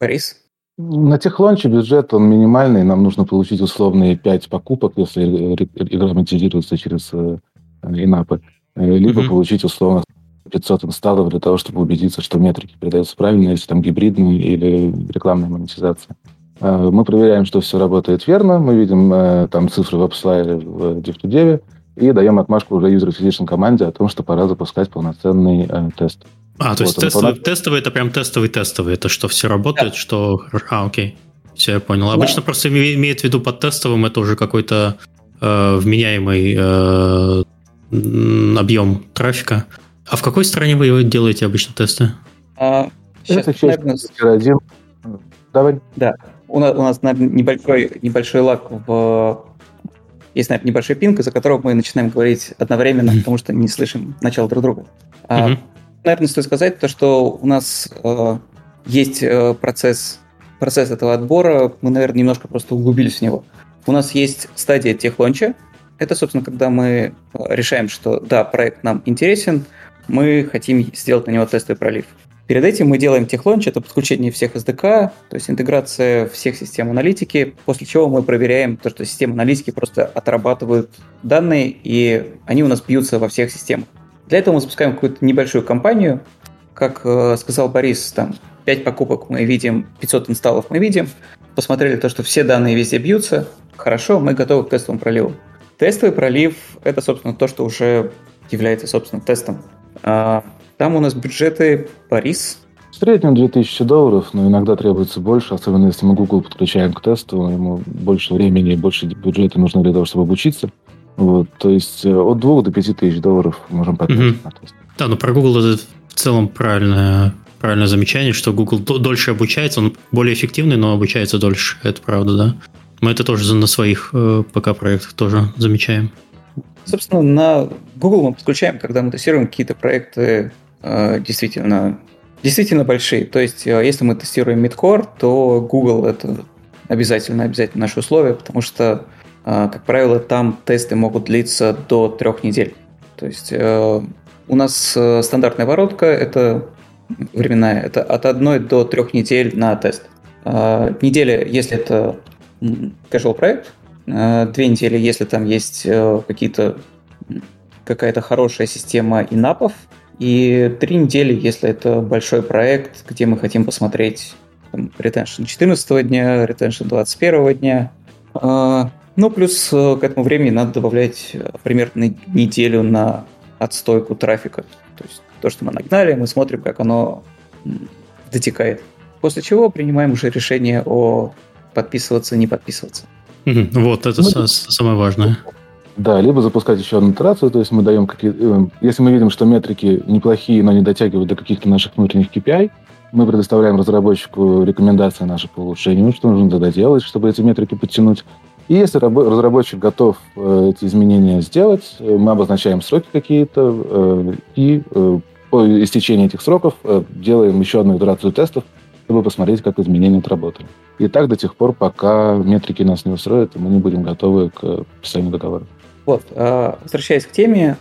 Борис? На техлонче бюджет, он минимальный. Нам нужно получить условные 5 покупок, если игра монетизируется через э, инапы. Э, либо mm-hmm. получить условно 500 инсталлов для того, чтобы убедиться, что метрики передаются правильно, если там гибридные или рекламная монетизация. Э, мы проверяем, что все работает верно. Мы видим там цифры в AppSlide в div и даем отмашку уже user acquisition команде о том, что пора запускать полноценный тест. А, то вот есть тестовый, полно... тестовый это прям тестовый тестовый, это что все работает, да. что... А, окей. Все, я понял. Обычно да. просто имеет в виду под тестовым это уже какой-то э, вменяемый э, объем трафика. А в какой стране вы делаете обычно тесты? А, сейчас, наверное... Давай. Да. У нас, у нас наверное, небольшой, небольшой лак в... Есть, наверное, небольшой пинг, из-за которого мы начинаем говорить одновременно, mm-hmm. потому что не слышим начало друг друга. Mm-hmm наверное, стоит сказать то, что у нас э, есть э, процесс, процесс этого отбора, мы, наверное, немножко просто углубились в него. У нас есть стадия техлонча. Это, собственно, когда мы э, решаем, что да, проект нам интересен, мы хотим сделать на него тестовый пролив. Перед этим мы делаем техлонч, это подключение всех SDK, то есть интеграция всех систем аналитики, после чего мы проверяем то, что системы аналитики просто отрабатывают данные, и они у нас бьются во всех системах. Для этого мы запускаем какую-то небольшую компанию. Как э, сказал Борис, там 5 покупок мы видим, 500 инсталлов мы видим. Посмотрели то, что все данные везде бьются. Хорошо, мы готовы к тестовому проливу. Тестовый пролив – это, собственно, то, что уже является, собственно, тестом. Там у нас бюджеты Борис. В среднем 2000 долларов, но иногда требуется больше, особенно если мы Google подключаем к тесту, ему больше времени и больше бюджета нужно для того, чтобы обучиться. Вот, то есть э, от 2 до 5 тысяч долларов можем потратить угу. Да, но про Google это в целом правильное, правильное замечание, что Google дольше обучается, он более эффективный, но обучается дольше. Это правда, да. Мы это тоже на своих э, пока проектах тоже замечаем. Собственно, на Google мы подключаем, когда мы тестируем какие-то проекты действительно, действительно большие. То есть, э, если мы тестируем Midcore, то Google это обязательно, обязательно наше условие, потому что а, как правило, там тесты могут длиться до трех недель. То есть э, у нас э, стандартная воротка это временная, это от одной до трех недель на тест. Неделя, если это casual проект, две недели, если там есть э, какие-то какая-то хорошая система инапов, и три недели, если это большой проект, где мы хотим посмотреть там, retention 14 дня, retention 21 дня, ну, плюс э, к этому времени надо добавлять э, примерно неделю на отстойку трафика. То есть то, что мы нагнали, мы смотрим, как оно дотекает. После чего принимаем уже решение о подписываться, не подписываться. Вот, это мы... самое важное. Да, либо запускать еще одну итерацию, то есть мы даем какие э, Если мы видим, что метрики неплохие, но не дотягивают до каких-то наших внутренних KPI, мы предоставляем разработчику рекомендации наши по улучшению, что нужно тогда делать, чтобы эти метрики подтянуть. И если разработчик готов э, эти изменения сделать, э, мы обозначаем сроки какие-то, и по истечении этих сроков делаем еще одну итерацию тестов, чтобы посмотреть, как изменения отработали. И так до тех пор, пока метрики нас не устроят, мы не будем готовы к писанию договора. Вот, возвращаясь к теме,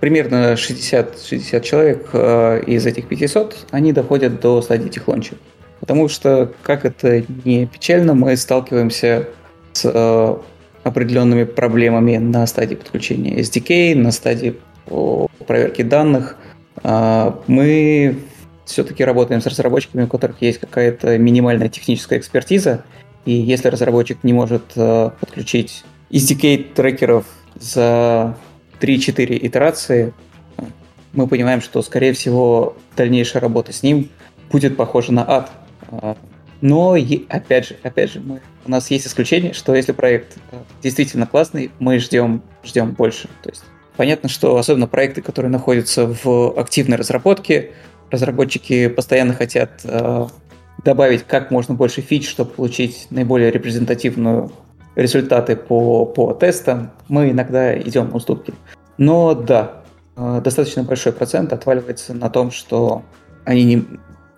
примерно 60, 60 человек из этих 500, они доходят до стадии техлонча. Потому что, как это не печально, мы сталкиваемся с э, определенными проблемами на стадии подключения SDK, на стадии проверки данных. Э, мы все-таки работаем с разработчиками, у которых есть какая-то минимальная техническая экспертиза, и если разработчик не может э, подключить SDK трекеров за 3-4 итерации, мы понимаем, что, скорее всего, дальнейшая работа с ним будет похожа на ад. Но, опять же, опять же, мы, у нас есть исключение, что если проект э, действительно классный, мы ждем, ждем больше. То есть понятно, что особенно проекты, которые находятся в активной разработке, разработчики постоянно хотят э, добавить как можно больше фич, чтобы получить наиболее репрезентативную результаты по, по тестам. Мы иногда идем на уступки. Но да, э, достаточно большой процент отваливается на том, что они не,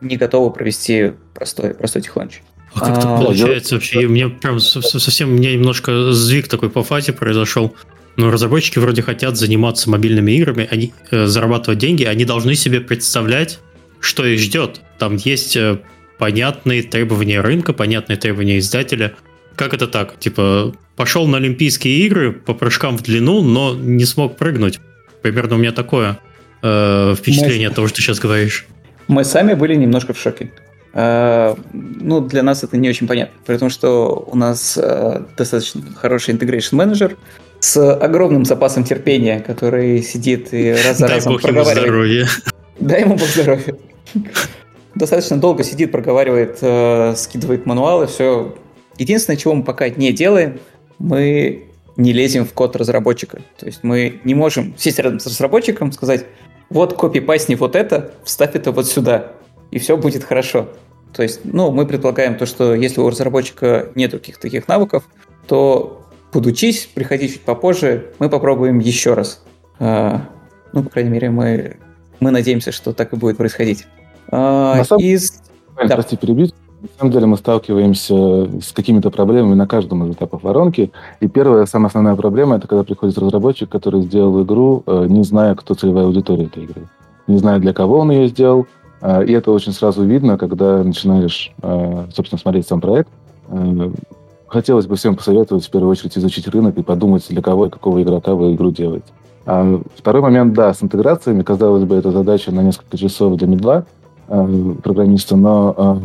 не готовы провести простой, простой техланч. А как это а, получается вообще? У меня прям совсем, меня немножко сдвиг такой по фазе произошел. Но разработчики вроде хотят заниматься мобильными играми, они э, зарабатывать деньги, они должны себе представлять, что их ждет. Там есть э, понятные требования рынка, понятные требования издателя. Как это так? Типа, пошел на Олимпийские игры по прыжкам в длину, но не смог прыгнуть. Примерно у меня такое э, впечатление Мы... от того, что ты сейчас говоришь. Мы сами были немножко в шоке. Uh, ну, для нас это не очень понятно, потому что у нас uh, достаточно хороший integration менеджер с огромным запасом терпения, который сидит и раз за Дай разом бог проговаривает. Ему здоровья. Дай ему бог здоровья. Достаточно долго сидит, проговаривает, uh, скидывает мануалы, все. Единственное, чего мы пока не делаем, мы не лезем в код разработчика. То есть мы не можем сесть рядом с разработчиком, сказать, вот копи-пасни вот это, вставь это вот сюда, и все будет хорошо. То есть, ну, мы предполагаем то, что если у разработчика нет каких-то таких навыков, то подучись, приходи чуть попозже, мы попробуем еще раз. А, ну, по крайней мере, мы, мы надеемся, что так и будет происходить. А, На самом... из... Да. Прости, перебить. На самом деле мы сталкиваемся с какими-то проблемами на каждом из этапов воронки. И первая, самая основная проблема, это когда приходит разработчик, который сделал игру, э, не зная, кто целевая аудитория этой игры. Не зная, для кого он ее сделал. Э, и это очень сразу видно, когда начинаешь, э, собственно, смотреть сам проект. Хотелось бы всем посоветовать в первую очередь изучить рынок и подумать, для кого и какого игрока вы игру делаете. А второй момент, да, с интеграциями, казалось бы, это задача на несколько часов для медла программиста, но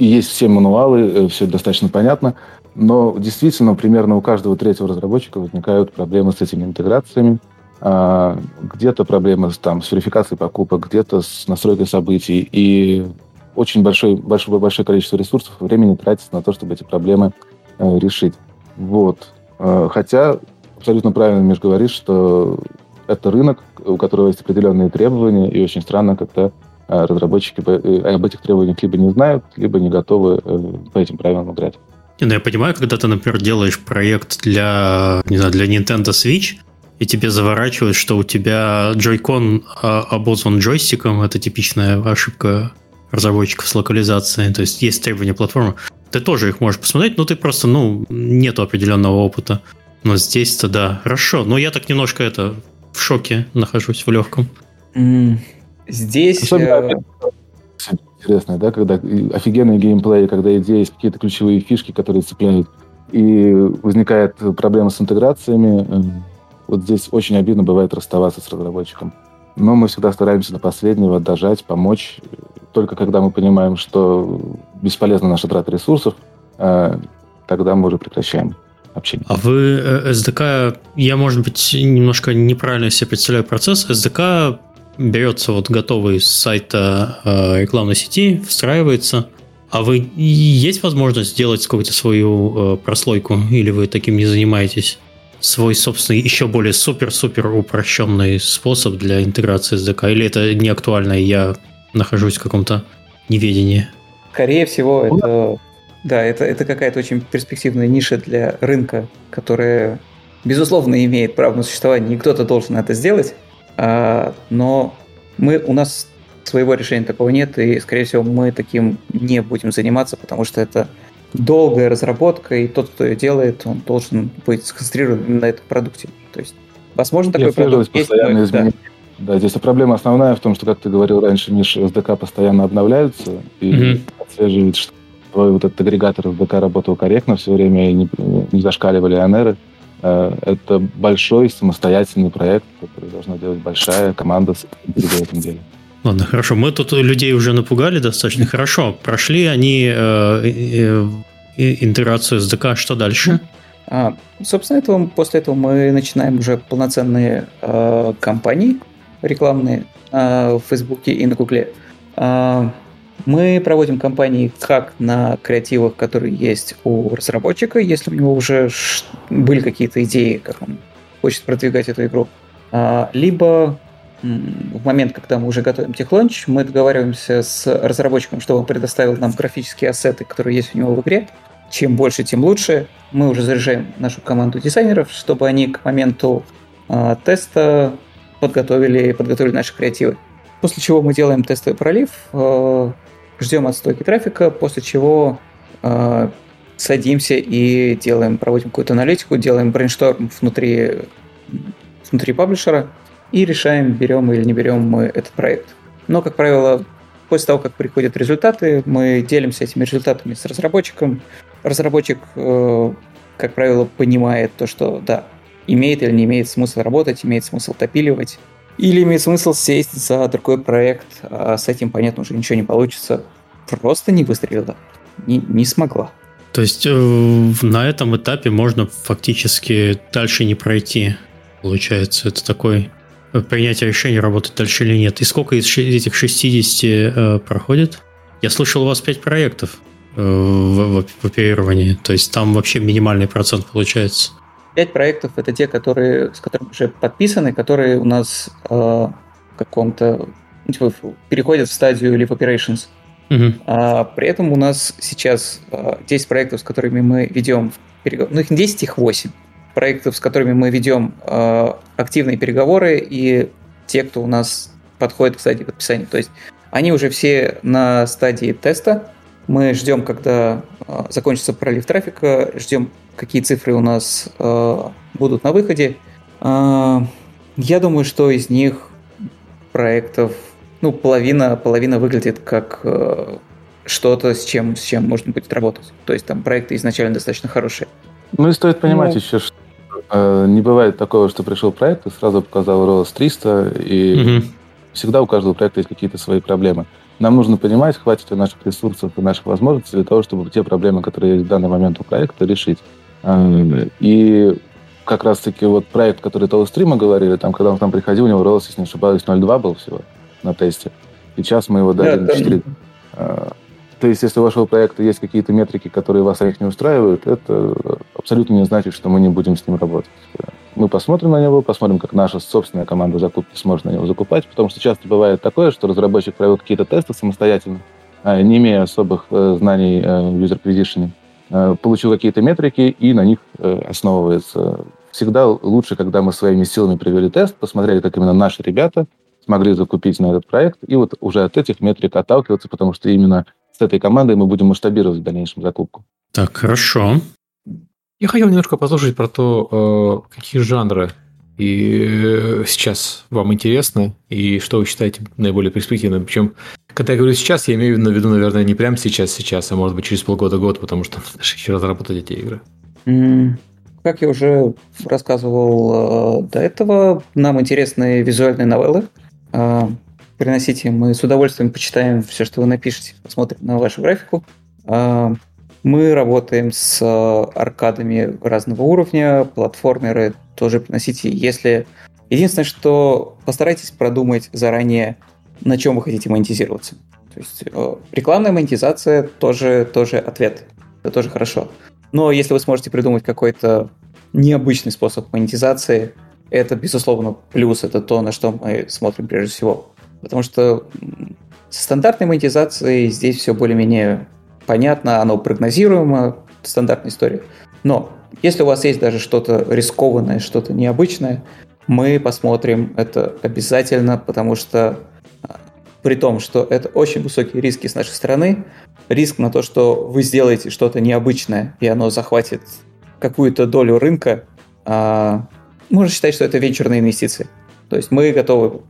и есть все мануалы, э, все достаточно понятно, но действительно примерно у каждого третьего разработчика возникают проблемы с этими интеграциями. А, где-то проблемы с, там, с верификацией покупок, где-то с настройкой событий. И очень большое, большое, большое количество ресурсов времени тратится на то, чтобы эти проблемы э, решить. Вот. Э, хотя абсолютно правильно, Миш, говоришь, что это рынок, у которого есть определенные требования, и очень странно, когда разработчики э, об этих требованиях либо не знают, либо не готовы э, по этим правилам играть. Ну, я понимаю, когда ты, например, делаешь проект для, не знаю, для Nintendo Switch, и тебе заворачивают, что у тебя Joy-Con а, обозван джойстиком, это типичная ошибка разработчиков с локализацией, то есть есть требования платформы, ты тоже их можешь посмотреть, но ты просто, ну, нету определенного опыта. Но здесь-то да, хорошо. Но я так немножко это в шоке нахожусь в легком. Mm. Здесь... Особенно, э, интересно, да, когда офигенный геймплей, когда идеи есть какие-то ключевые фишки, которые цепляют, и возникает проблема с интеграциями, э, вот здесь очень обидно бывает расставаться с разработчиком. Но мы всегда стараемся до последнего дожать, помочь. Только когда мы понимаем, что бесполезна наша трата ресурсов, э, тогда мы уже прекращаем общение. А вы SDK, я, может быть, немножко неправильно себе представляю процесс. SDK берется вот готовый с сайта э, рекламной сети, встраивается. А вы есть возможность сделать какую-то свою э, прослойку, или вы таким не занимаетесь? Свой собственный, еще более супер-супер упрощенный способ для интеграции SDK? Или это не актуально, и я нахожусь в каком-то неведении? Скорее всего, это, да, это, это какая-то очень перспективная ниша для рынка, которая, безусловно, имеет право на существование, и кто-то должен это сделать, но мы, у нас своего решения такого нет, и, скорее всего, мы таким не будем заниматься, потому что это долгая разработка, и тот, кто ее делает, он должен быть сконцентрирован на этом продукте. То есть, возможно, такой продукт есть. Но, да. да, здесь проблема основная в том, что, как ты говорил раньше, Миш, SDK постоянно обновляются, и mm-hmm. отслеживать, что твой вот этот агрегатор SDK работал корректно все время, и не, не зашкаливали анеры. Э, это большой самостоятельный проект, который должна делать большая команда в этом деле. Ладно, хорошо. Мы тут людей уже напугали достаточно хорошо. Прошли они э, э, э, интеграцию с ДК. Что дальше? А, собственно, этого, после этого мы начинаем уже полноценные э, кампании рекламные э, в Фейсбуке и на Гугле. Э, мы проводим кампании как на креативах, которые есть у разработчика, если у него уже были какие-то идеи, как он хочет продвигать эту игру, э, либо в момент, когда мы уже готовим техлонч, мы договариваемся с разработчиком, чтобы он предоставил нам графические ассеты, которые есть у него в игре. Чем больше, тем лучше. Мы уже заряжаем нашу команду дизайнеров, чтобы они к моменту э, теста подготовили, подготовили наши креативы. После чего мы делаем тестовый пролив, э, ждем отстойки трафика, после чего э, садимся и делаем, проводим какую-то аналитику, делаем brainstorm внутри, внутри паблишера, и решаем, берем или не берем мы этот проект. Но, как правило, после того, как приходят результаты, мы делимся этими результатами с разработчиком. Разработчик, э, как правило, понимает то, что да, имеет или не имеет смысл работать, имеет смысл допиливать, или имеет смысл сесть за другой проект, а с этим, понятно, уже ничего не получится. Просто не выстрелила, не, не смогла. То есть э, на этом этапе можно фактически дальше не пройти, получается. Это такой принятия решения, работать дальше или нет. И сколько из этих 60 э, проходит? Я слышал, у вас 5 проектов э, в, в, в оперировании, то есть там вообще минимальный процент получается. 5 проектов это те, которые, с которыми уже подписаны, которые у нас э, в каком-то ну, типа, переходят в стадию Live Operations. Угу. А, при этом у нас сейчас э, 10 проектов, с которыми мы ведем переговоры. Ну, их 10, их 8 проектов, с которыми мы ведем э, активные переговоры, и те, кто у нас подходит к стадии подписания. То есть они уже все на стадии теста. Мы ждем, когда э, закончится пролив трафика, ждем, какие цифры у нас э, будут на выходе. Э, я думаю, что из них проектов, ну, половина, половина выглядит как э, что-то, с чем, с чем можно будет работать. То есть там проекты изначально достаточно хорошие. Ну и стоит понимать ну, еще, что э, не бывает такого, что пришел проект и сразу показал ROS 300, и угу. всегда у каждого проекта есть какие-то свои проблемы. Нам нужно понимать, хватит ли наших ресурсов и наших возможностей для того, чтобы те проблемы, которые есть в данный момент у проекта, решить. Э, и как раз-таки вот проект, который Толстри мы говорили, там, когда он к нам приходил, у него ROS, если не ошибаюсь, 0.2 был всего на тесте. Сейчас мы его дали на 4. То есть, если у вашего проекта есть какие-то метрики, которые вас их не устраивают, это абсолютно не значит, что мы не будем с ним работать. Мы посмотрим на него, посмотрим, как наша собственная команда закупки сможет на него закупать, потому что часто бывает такое, что разработчик провел какие-то тесты самостоятельно, а, не имея особых э, знаний э, в user acquisition, э, получил какие-то метрики и на них основывается. Всегда лучше, когда мы своими силами провели тест, посмотрели, как именно наши ребята смогли закупить на этот проект, и вот уже от этих метрик отталкиваться, потому что именно с этой командой мы будем масштабировать в дальнейшем закупку. Так, хорошо. Я хотел немножко послушать про то, э, какие жанры и э, сейчас вам интересны, и что вы считаете наиболее перспективным. Причем, когда я говорю сейчас, я имею в виду, наверное, не прямо сейчас, сейчас, а может быть через полгода-год, потому что даже еще разработать эти игры. Как я уже рассказывал э, до этого, нам интересны визуальные новеллы приносите. Мы с удовольствием почитаем все, что вы напишете, посмотрим на вашу графику. А, мы работаем с аркадами разного уровня, платформеры тоже приносите. Если Единственное, что постарайтесь продумать заранее, на чем вы хотите монетизироваться. То есть э, рекламная монетизация тоже, тоже ответ. Это тоже хорошо. Но если вы сможете придумать какой-то необычный способ монетизации, это, безусловно, плюс, это то, на что мы смотрим прежде всего. Потому что Со стандартной монетизацией здесь все более-менее понятно, оно прогнозируемо, стандартная история. Но если у вас есть даже что-то рискованное, что-то необычное, мы посмотрим это обязательно, потому что а, при том, что это очень высокие риски с нашей стороны, риск на то, что вы сделаете что-то необычное, и оно захватит какую-то долю рынка, а, можно считать, что это венчурные инвестиции. То есть мы готовы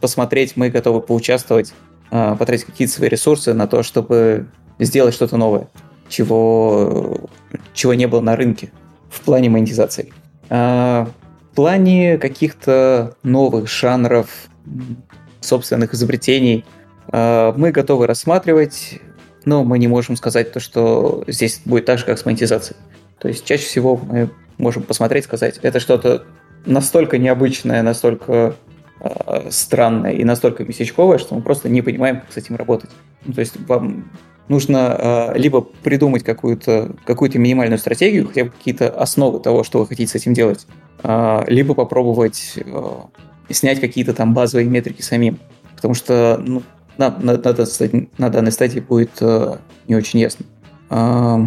посмотреть, мы готовы поучаствовать, а, потратить какие-то свои ресурсы на то, чтобы сделать что-то новое, чего, чего не было на рынке в плане монетизации. А, в плане каких-то новых жанров, собственных изобретений а, мы готовы рассматривать, но мы не можем сказать то, что здесь будет так же, как с монетизацией. То есть чаще всего мы можем посмотреть, сказать, это что-то настолько необычное, настолько э, странное и настолько местечковое, что мы просто не понимаем, как с этим работать. Ну, то есть вам нужно э, либо придумать какую-то какую минимальную стратегию, хотя бы какие-то основы того, что вы хотите с этим делать, э, либо попробовать э, снять какие-то там базовые метрики самим. Потому что ну, на, на, на, на данной стадии будет э, не очень ясно. Э,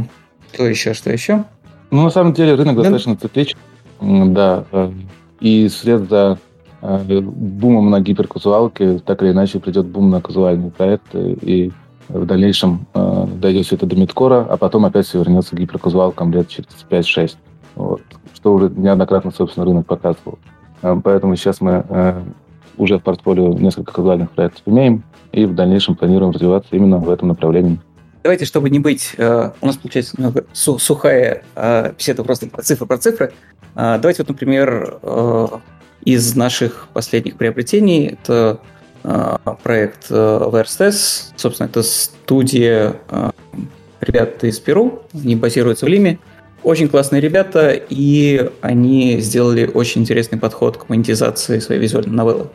что еще, что еще? Ну, на самом деле, рынок да. достаточно цикличный. Да. Э, и вслед за э, бумом на гиперказуалке так или иначе придет бум на казуальные проекты. И в дальнейшем э, дойдет все это до мидкора, а потом опять все вернется к гиперказуалкам лет через 5-6. Вот. Что уже неоднократно, собственно, рынок показывал. Э, поэтому сейчас мы э, уже в портфолио несколько казуальных проектов имеем и в дальнейшем планируем развиваться именно в этом направлении. Давайте, чтобы не быть... Э, у нас получается немного сухая э, беседа просто про цифры, про цифры. Э, давайте вот, например, э, из наших последних приобретений это проект э. Собственно, это студия э, ребят из Перу. Они базируются в Лиме. Очень классные ребята, и они сделали очень интересный подход к монетизации своей визуальной новеллы.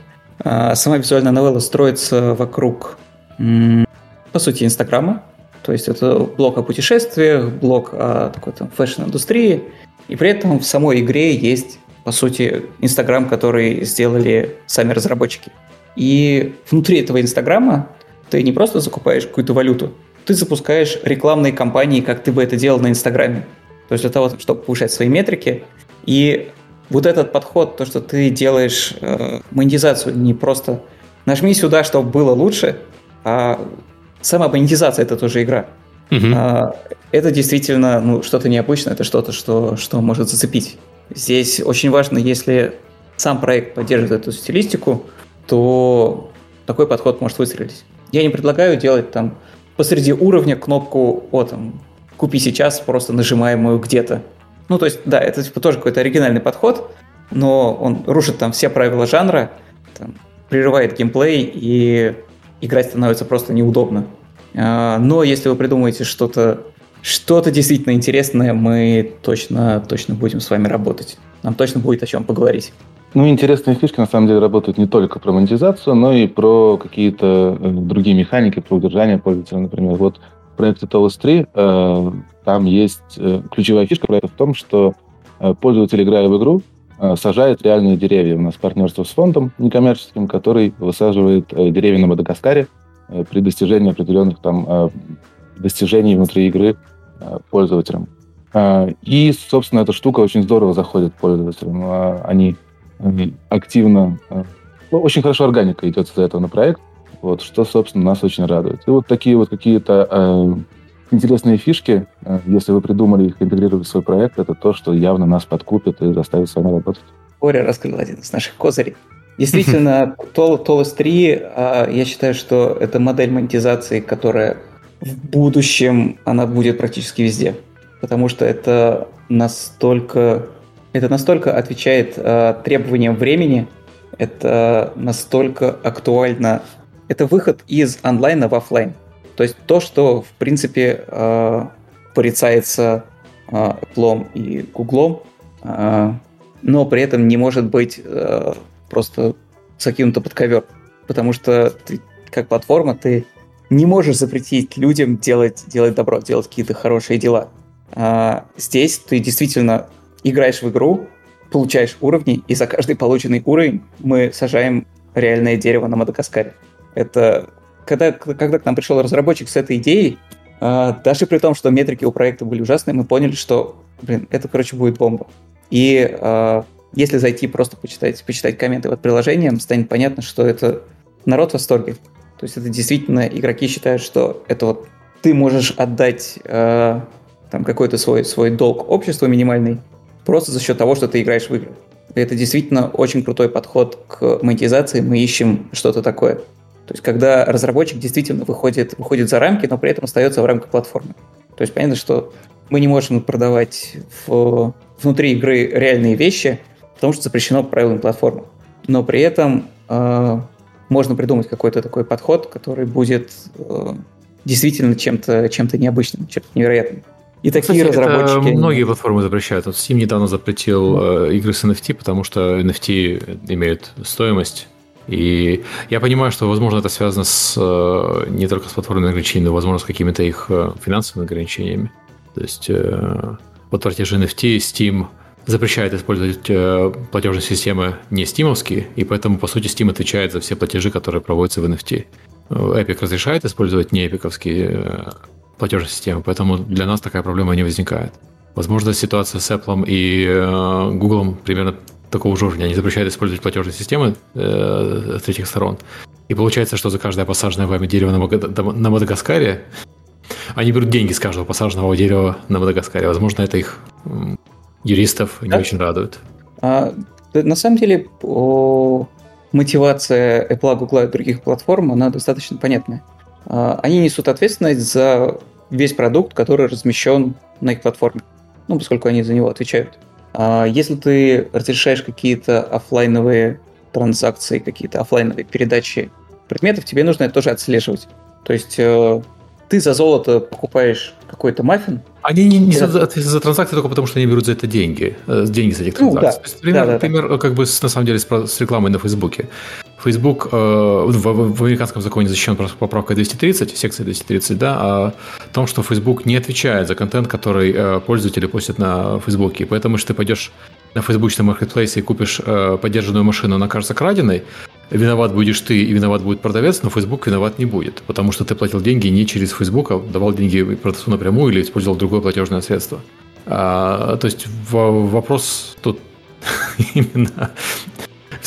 Сама визуальная новелла строится вокруг, по сути, Инстаграма. То есть это блог о путешествиях, блог о такой там fashion-индустрии. И при этом в самой игре есть, по сути, Инстаграм, который сделали сами разработчики. И внутри этого Инстаграма ты не просто закупаешь какую-то валюту, ты запускаешь рекламные кампании, как ты бы это делал на Инстаграме. То есть для того, чтобы повышать свои метрики. И вот этот подход, то, что ты делаешь э, монетизацию не просто нажми сюда, чтобы было лучше, а сама монетизация это тоже игра. Uh-huh. Это действительно ну, что-то необычное, это что-то, что, что может зацепить. Здесь очень важно, если сам проект поддерживает эту стилистику, то такой подход может выстрелить. Я не предлагаю делать там посреди уровня кнопку «О, там, купи сейчас», просто нажимаемую где-то. Ну, то есть, да, это типа тоже какой-то оригинальный подход, но он рушит там все правила жанра, там, прерывает геймплей и играть становится просто неудобно. А, но если вы придумаете что-то что-то действительно интересное, мы точно, точно будем с вами работать. Нам точно будет о чем поговорить. Ну, интересные фишки, на самом деле, работают не только про монетизацию, но и про какие-то э, другие механики, про удержание пользователя, например. Вот в проекте Tolos 3 э, там есть э, ключевая фишка проекта в том, что э, пользователь, играя в игру, сажает реальные деревья. У нас партнерство с фондом некоммерческим, который высаживает э, деревья на Мадагаскаре, Э, при достижении определенных там э, достижений внутри игры э, пользователям. И, собственно, эта штука очень здорово заходит пользователям. Они активно... Ну, очень хорошо органика идет из-за этого на проект, вот, что, собственно, нас очень радует. И вот такие вот какие-то э, интересные фишки, э, если вы придумали их интегрировать в свой проект, это то, что явно нас подкупит и заставит с вами работать. Боря раскрыл один из наших козырей. Действительно, TOLOS 3, а, я считаю, что это модель монетизации, которая в будущем, она будет практически везде. Потому что это настолько, это настолько отвечает а, требованиям времени, это настолько актуально. Это выход из онлайна в офлайн. То есть то, что, в принципе, э, порицается Apple и Google, но при этом не может быть просто закинуто под ковер. Потому что ты, как платформа, ты не можешь запретить людям делать, делать добро, делать какие-то хорошие дела. А здесь ты действительно играешь в игру, получаешь уровни, и за каждый полученный уровень мы сажаем реальное дерево на Мадагаскаре. Это когда, когда к нам пришел разработчик с этой идеей, э, даже при том, что метрики у проекта были ужасные, мы поняли, что, блин, это, короче, будет бомба. И э, если зайти просто почитать, почитать комменты под приложением, станет понятно, что это народ в восторге. То есть это действительно игроки считают, что это вот ты можешь отдать э, там какой-то свой, свой долг обществу минимальный просто за счет того, что ты играешь в игры. Это действительно очень крутой подход к монетизации. Мы ищем что-то такое. То есть, когда разработчик действительно выходит, выходит за рамки, но при этом остается в рамках платформы. То есть, понятно, что мы не можем продавать в, внутри игры реальные вещи, потому что запрещено по правилам платформы. Но при этом э, можно придумать какой-то такой подход, который будет э, действительно чем-то чем необычным, чем-то невероятным. И такие Кстати, разработчики... Это многие платформы запрещают. Вот Steam недавно запретил э, игры с NFT, потому что NFT имеют стоимость. И я понимаю, что, возможно, это связано с, э, не только с платформенными ограничениями, но, возможно, с какими-то их э, финансовыми ограничениями. То есть вот платежи NFT, Steam запрещает использовать э, платежные системы не стимовские, и поэтому, по сути, Steam отвечает за все платежи, которые проводятся в NFT. Epic разрешает использовать не эпиковские платежной системы, поэтому для нас такая проблема не возникает. Возможно, ситуация с Apple и э, Google примерно такого же уровня. Они запрещают использовать платежные системы э, с третьих сторон. И получается, что за каждое посаженное вами дерево на, на Мадагаскаре они берут деньги с каждого посаженного дерева на Мадагаскаре. Возможно, это их юристов не очень радует. А, на самом деле, о, мотивация Apple, Google и других платформ, она достаточно понятная. А, они несут ответственность за весь продукт, который размещен на их платформе, ну, поскольку они за него отвечают. А если ты разрешаешь какие-то офлайновые транзакции, какие-то офлайновые передачи предметов, тебе нужно это тоже отслеживать. То есть э, ты за золото покупаешь какой-то маффин. Они не несут за, за транзакции только потому, что они берут за это деньги, э, деньги за этих транзакций. Ну, да. То есть, пример, да, да, пример да. как бы с, на самом деле с, с рекламой на Фейсбуке. Facebook э, в, в американском законе защищен поправкой 230, секция 230, да, о том, что Facebook не отвечает за контент, который э, пользователи постят на Facebook. И поэтому, если ты пойдешь на фейсбучном маркетплейсе и купишь э, поддержанную машину, она кажется краденой, виноват будешь ты и виноват будет продавец, но Facebook виноват не будет, потому что ты платил деньги не через Facebook, а давал деньги продавцу напрямую или использовал другое платежное средство. А, то есть в, вопрос тут именно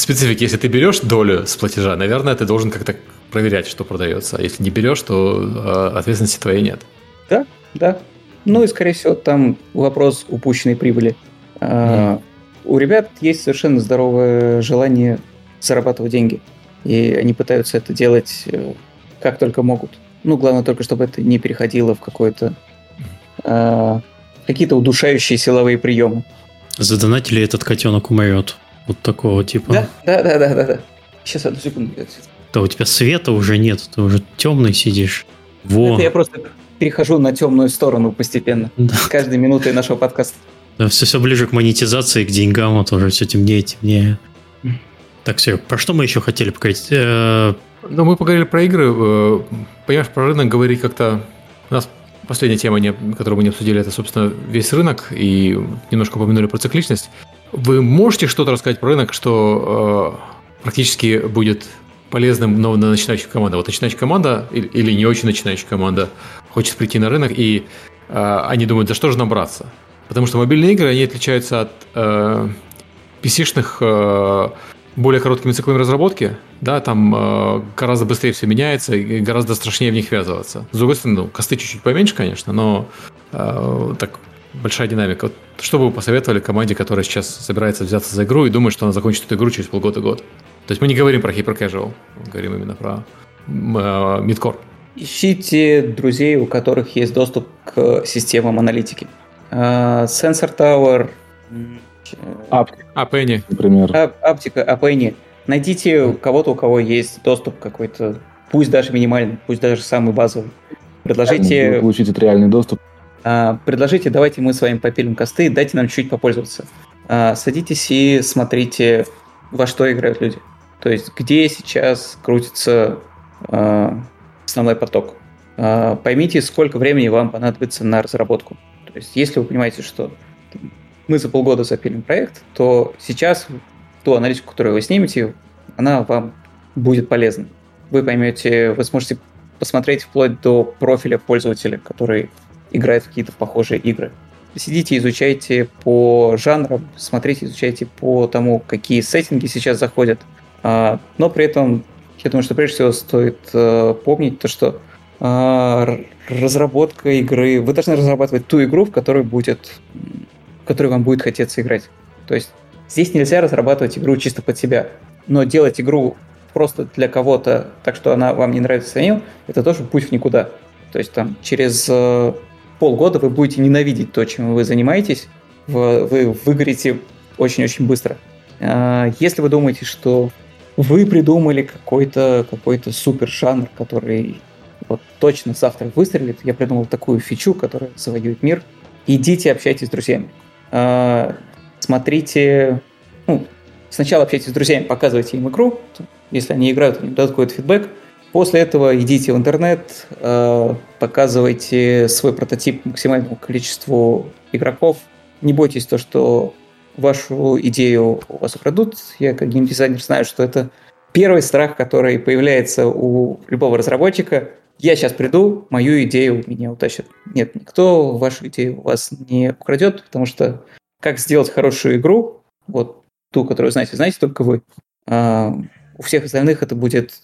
специфике, если ты берешь долю с платежа, наверное, ты должен как-то проверять, что продается. А если не берешь, то э, ответственности твоей нет. Да, да. Ну и, скорее всего, там вопрос упущенной прибыли. Mm. У ребят есть совершенно здоровое желание зарабатывать деньги. И они пытаются это делать э, как только могут. Ну, главное только, чтобы это не переходило в какое-то э, какие-то удушающие силовые приемы. Задонатили этот котенок умрет. Вот такого типа. Да, да, да, да, да. да. Сейчас одну секунду. Да у тебя света уже нет, ты уже темный сидишь. Во. Это я просто перехожу на темную сторону постепенно. Да. С каждой минутой нашего подкаста. Да, все, все ближе к монетизации, к деньгам, вот уже все темнее, темнее. Так, все, про что мы еще хотели поговорить? Э, ну, мы поговорили про игры. Э, понимаешь, про рынок говорить как-то... У нас последняя тема, которую мы не обсудили, это, собственно, весь рынок, и немножко упомянули про цикличность. Вы можете что-то рассказать про рынок, что э, практически будет полезным но на начинающую команду? Вот начинающая команда или, или не очень начинающая команда хочет прийти на рынок, и э, они думают, за что же нам браться? Потому что мобильные игры, они отличаются от э, PC-шных э, более короткими циклами разработки, да, там э, гораздо быстрее все меняется и гораздо страшнее в них ввязываться. С другой стороны, ну, косты чуть-чуть поменьше, конечно, но э, так большая динамика. Вот что бы вы посоветовали команде, которая сейчас собирается взяться за игру и думает, что она закончит эту игру через полгода-год? То есть мы не говорим про hyper casual, мы говорим именно про э, мидкор. Ищите друзей, у которых есть доступ к системам аналитики. Uh, Sensor Tower, Апенни, например. Аптика, Апенни. Найдите кого-то, у кого есть доступ какой-то, пусть даже минимальный, пусть даже самый базовый. Предложите... Получите реальный доступ. А, предложите, давайте мы с вами попилим косты, дайте нам чуть попользоваться. А, садитесь и смотрите, во что играют люди. То есть, где сейчас крутится а, основной поток. Поймите, сколько времени вам понадобится на разработку. То есть, если вы понимаете, что мы за полгода запилим проект, то сейчас ту аналитику, которую вы снимете, она вам будет полезна. Вы поймете, вы сможете посмотреть вплоть до профиля пользователя, который играет в какие-то похожие игры. Сидите, изучайте по жанрам, смотрите, изучайте по тому, какие сеттинги сейчас заходят. А, но при этом, я думаю, что прежде всего стоит э, помнить то, что а, разработка игры, вы должны разрабатывать ту игру, в которой будет, в которой вам будет хотеться играть. То есть здесь нельзя разрабатывать игру чисто под себя, но делать игру просто для кого-то, так что она вам не нравится самим, это тоже путь в никуда. То есть там через э, полгода вы будете ненавидеть то, чем вы занимаетесь, вы, вы выгорите очень-очень быстро. А, если вы думаете, что вы придумали какой-то какой супер жанр, который вот точно завтра выстрелит, я придумал такую фичу, которая завоюет мир, идите общайтесь с друзьями. А, смотрите, ну, сначала общайтесь с друзьями, показывайте им игру, если они играют, они дадут какой-то фидбэк, После этого идите в интернет, а, показывайте свой прототип максимальному количеству игроков. Не бойтесь то, что вашу идею у вас украдут. Я как геймдизайнер знаю, что это первый страх, который появляется у любого разработчика – я сейчас приду, мою идею меня утащат. Нет, никто вашу идею у вас не украдет, потому что как сделать хорошую игру, вот ту, которую знаете, знаете только вы. А у всех остальных это будет,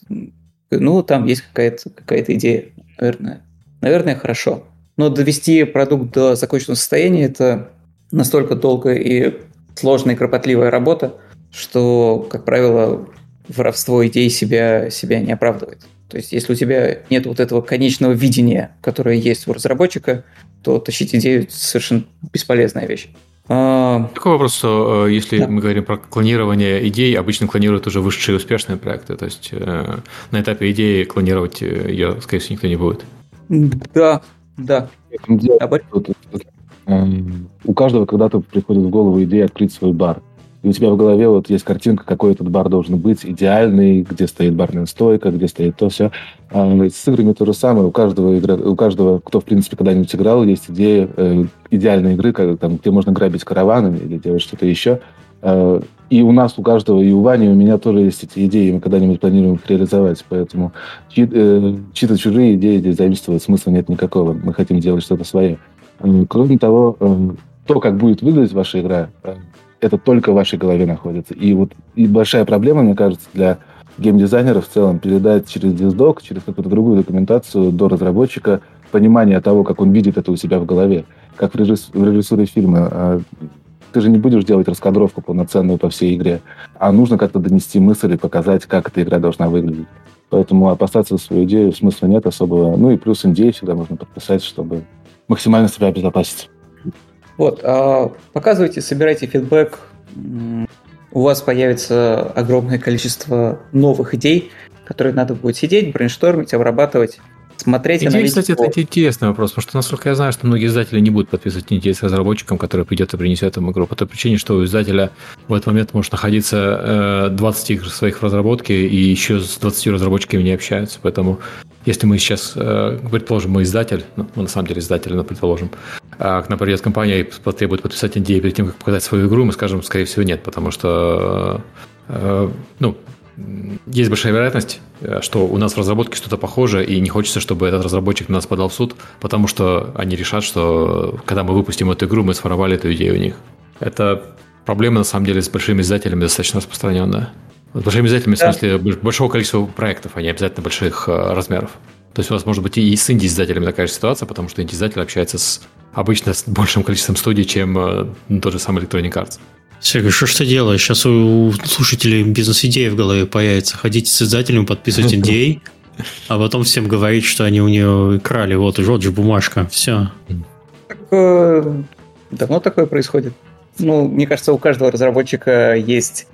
ну, там есть какая-то какая идея, наверное. Наверное, хорошо. Но довести продукт до законченного состояния – это настолько долгая и сложная и кропотливая работа, что, как правило, воровство идей себя, себя не оправдывает. То есть, если у тебя нет вот этого конечного видения, которое есть у разработчика, то тащить идею совершенно бесполезная вещь. А... Такой вопрос, что э, если да. мы говорим про клонирование идей, обычно клонируют уже высшие успешные проекты. То есть э, на этапе идеи клонировать э, ее, скорее всего, никто не будет. Да, да. У каждого когда-то приходит в голову идея открыть свой бар и у тебя в голове вот есть картинка, какой этот бар должен быть, идеальный, где стоит барная стойка, где стоит то все. А с играми то же самое. У каждого, игра, у каждого кто, в принципе, когда-нибудь играл, есть идея э, идеальной игры, как, там, где можно грабить караванами или делать что-то еще. Э, и у нас, у каждого, и у Вани, и у меня тоже есть эти идеи, мы когда-нибудь планируем их реализовать. Поэтому чьи, э, чьи-то чужие идеи здесь заимствовать смысла нет никакого. Мы хотим делать что-то свое. Кроме того, э, то, как будет выглядеть ваша игра, э, это только в вашей голове находится. И вот и большая проблема, мне кажется, для геймдизайнеров в целом передать через диздок, через какую-то другую документацию до разработчика понимание того, как он видит это у себя в голове. Как в, режисс... в режиссуре фильма. А, ты же не будешь делать раскадровку полноценную по всей игре, а нужно как-то донести мысль и показать, как эта игра должна выглядеть. Поэтому опасаться свою идею смысла нет особого. Ну и плюс NDA всегда можно подписать, чтобы максимально себя обезопасить. Вот, а, показывайте, собирайте фидбэк, у вас появится огромное количество новых идей, которые надо будет сидеть, брейнштормить, обрабатывать, смотреть, Идея, кстати, это интересный вопрос, потому что, насколько я знаю, что многие издатели не будут подписывать идеи с разработчиком, который придет и принесет им игру, по той причине, что у издателя в этот момент может находиться 20 э, игр своих в разработке, и еще с 20 разработчиками не общаются, поэтому если мы сейчас, э, предположим, мы издатель, ну, мы на самом деле издатель, но предположим, а к нам придет компания и потребует подписать NDA перед тем, как показать свою игру, мы скажем, скорее всего, нет, потому что э, ну, есть большая вероятность, э, что у нас в разработке что-то похожее, и не хочется, чтобы этот разработчик на нас подал в суд, потому что они решат, что когда мы выпустим эту игру, мы своровали эту идею у них. Это проблема, на самом деле, с большими издателями достаточно распространенная. С большими издателями, да. в смысле, большого количества проектов, а не обязательно больших э, размеров. То есть у вас может быть и с инди-издателями такая же ситуация, потому что инди-издатель общается с обычно с большим количеством студий, чем э, тот же самый Electronic Arts. Сергей, что ж ты делаешь? Сейчас у слушателей бизнес-идея в голове появится. Ходите с издателем, подписывать NDA, а потом всем говорить, что они у нее крали. Вот, вот же бумажка. Все. Так, э, давно такое происходит? Ну, мне кажется, у каждого разработчика есть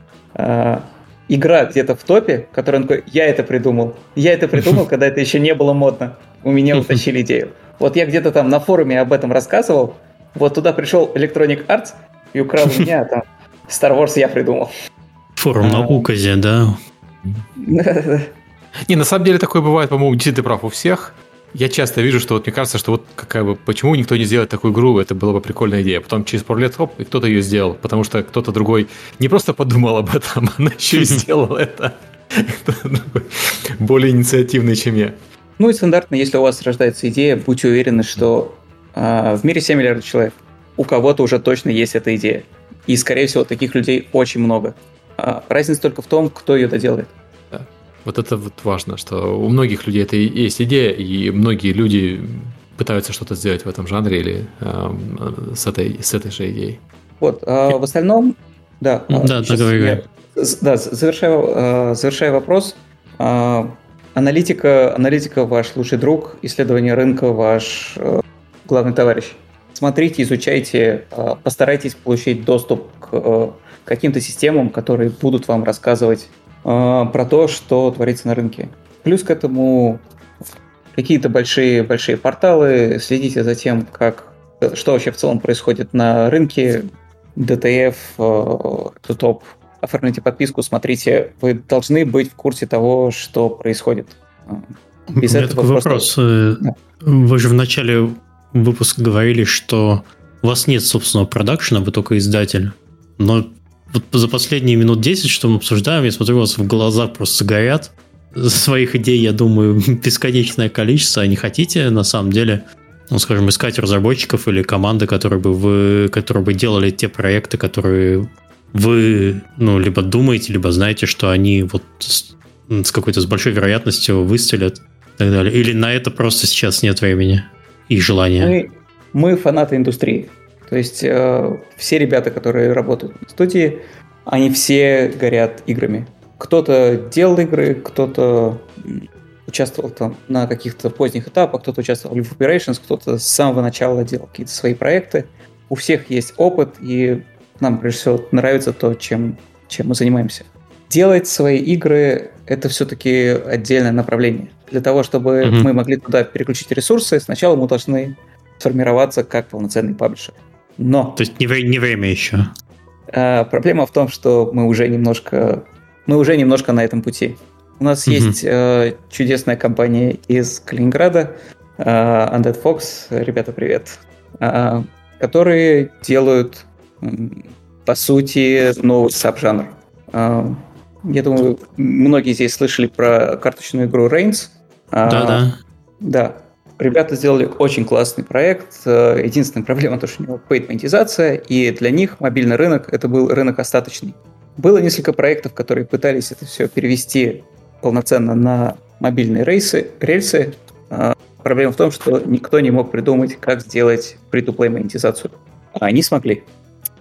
игра где-то в топе, которая он такой, я это придумал. Я это придумал, когда это еще не было модно. У меня утащили идею. Вот я где-то там на форуме об этом рассказывал. Вот туда пришел Electronic Arts и украл меня там. Star Wars я придумал. Форум на Указе, да? Не, на самом деле такое бывает, по-моему, действительно прав у всех. Я часто вижу, что вот мне кажется, что вот какая бы, почему никто не сделает такую игру, это была бы прикольная идея. Потом через пару лет, хоп, и кто-то ее сделал, потому что кто-то другой не просто подумал об этом, а еще и сделал это. Более инициативный, чем я. Ну и стандартно, если у вас рождается идея, будьте уверены, что э, в мире 7 миллиардов человек. У кого-то уже точно есть эта идея. И, скорее всего, таких людей очень много. А разница только в том, кто ее доделает. Вот это вот важно, что у многих людей это и есть идея, и многие люди пытаются что-то сделать в этом жанре или э, с, этой, с этой же идеей. Вот, а в остальном, да. Да, договорю. Да, завершая, завершая вопрос, аналитика, аналитика ваш лучший друг, исследование рынка ваш э, главный товарищ. Смотрите, изучайте, э, постарайтесь получить доступ к э, каким-то системам, которые будут вам рассказывать про то, что творится на рынке. Плюс к этому какие-то большие, большие порталы, следите за тем, как, что вообще в целом происходит на рынке, DTF, топ оформите подписку, смотрите, вы должны быть в курсе того, что происходит. Без У меня такой вопрос. Э, да. Вы же в начале выпуска говорили, что у вас нет собственного продакшена, вы только издатель. Но вот за последние минут 10, что мы обсуждаем, я смотрю, у вас в глаза просто горят. Своих идей, я думаю, бесконечное количество. А не хотите, на самом деле, ну, скажем, искать разработчиков или команды, которые бы вы, которые бы делали те проекты, которые вы, ну, либо думаете, либо знаете, что они вот с, с какой-то с большой вероятностью выстрелят и так далее. Или на это просто сейчас нет времени и желания? Мы, мы фанаты индустрии. То есть э, все ребята, которые работают в студии, они все горят играми. Кто-то делал игры, кто-то участвовал там на каких-то поздних этапах, кто-то участвовал в Operations, кто-то с самого начала делал какие-то свои проекты. У всех есть опыт, и нам, прежде всего, нравится то, чем, чем мы занимаемся. Делать свои игры — это все-таки отдельное направление. Для того, чтобы mm-hmm. мы могли туда переключить ресурсы, сначала мы должны сформироваться как полноценный паблишер. Но... То есть не, не время еще. А, проблема в том, что мы уже немножко, мы уже немножко на этом пути. У нас mm-hmm. есть э, чудесная компания из Калининграда, э, Undead Fox, ребята, привет, э, которые делают по сути, новый саб-жанр. А, я думаю, многие здесь слышали про карточную игру Reigns. А, Да-да. Да. Ребята сделали очень классный проект. А, единственная проблема то, что у него paid монетизация, и для них мобильный рынок это был рынок остаточный. Было несколько проектов, которые пытались это все перевести полноценно на мобильные рейсы, рельсы. Проблема в том, что никто не мог придумать, как сделать free-to-play монетизацию. А они смогли.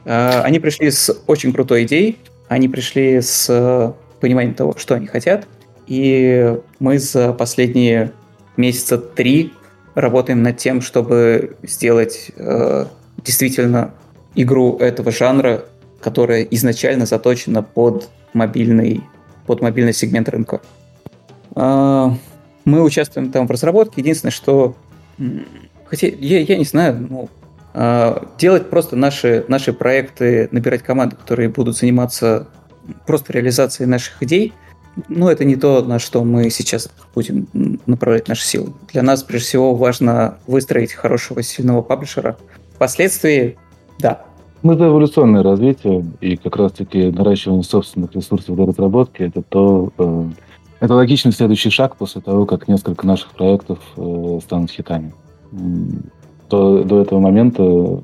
Э, они пришли с очень крутой идеей, они пришли с э, пониманием того, что они хотят, и мы за последние месяца три работаем над тем, чтобы сделать э, действительно игру этого жанра, которая изначально заточена под мобильный, под мобильный сегмент рынка. Э, мы участвуем там в разработке. Единственное, что хотя я, я не знаю, ну, а, делать просто наши, наши проекты, набирать команды, которые будут заниматься просто реализацией наших идей, ну, это не то, на что мы сейчас будем направлять наши силы. Для нас, прежде всего, важно выстроить хорошего, сильного паблишера. Впоследствии, да. Мы за эволюционное развитие, и как раз-таки наращивание собственных ресурсов для разработки, это то, э, это логичный следующий шаг после того, как несколько наших проектов э, станут хитами то до этого момента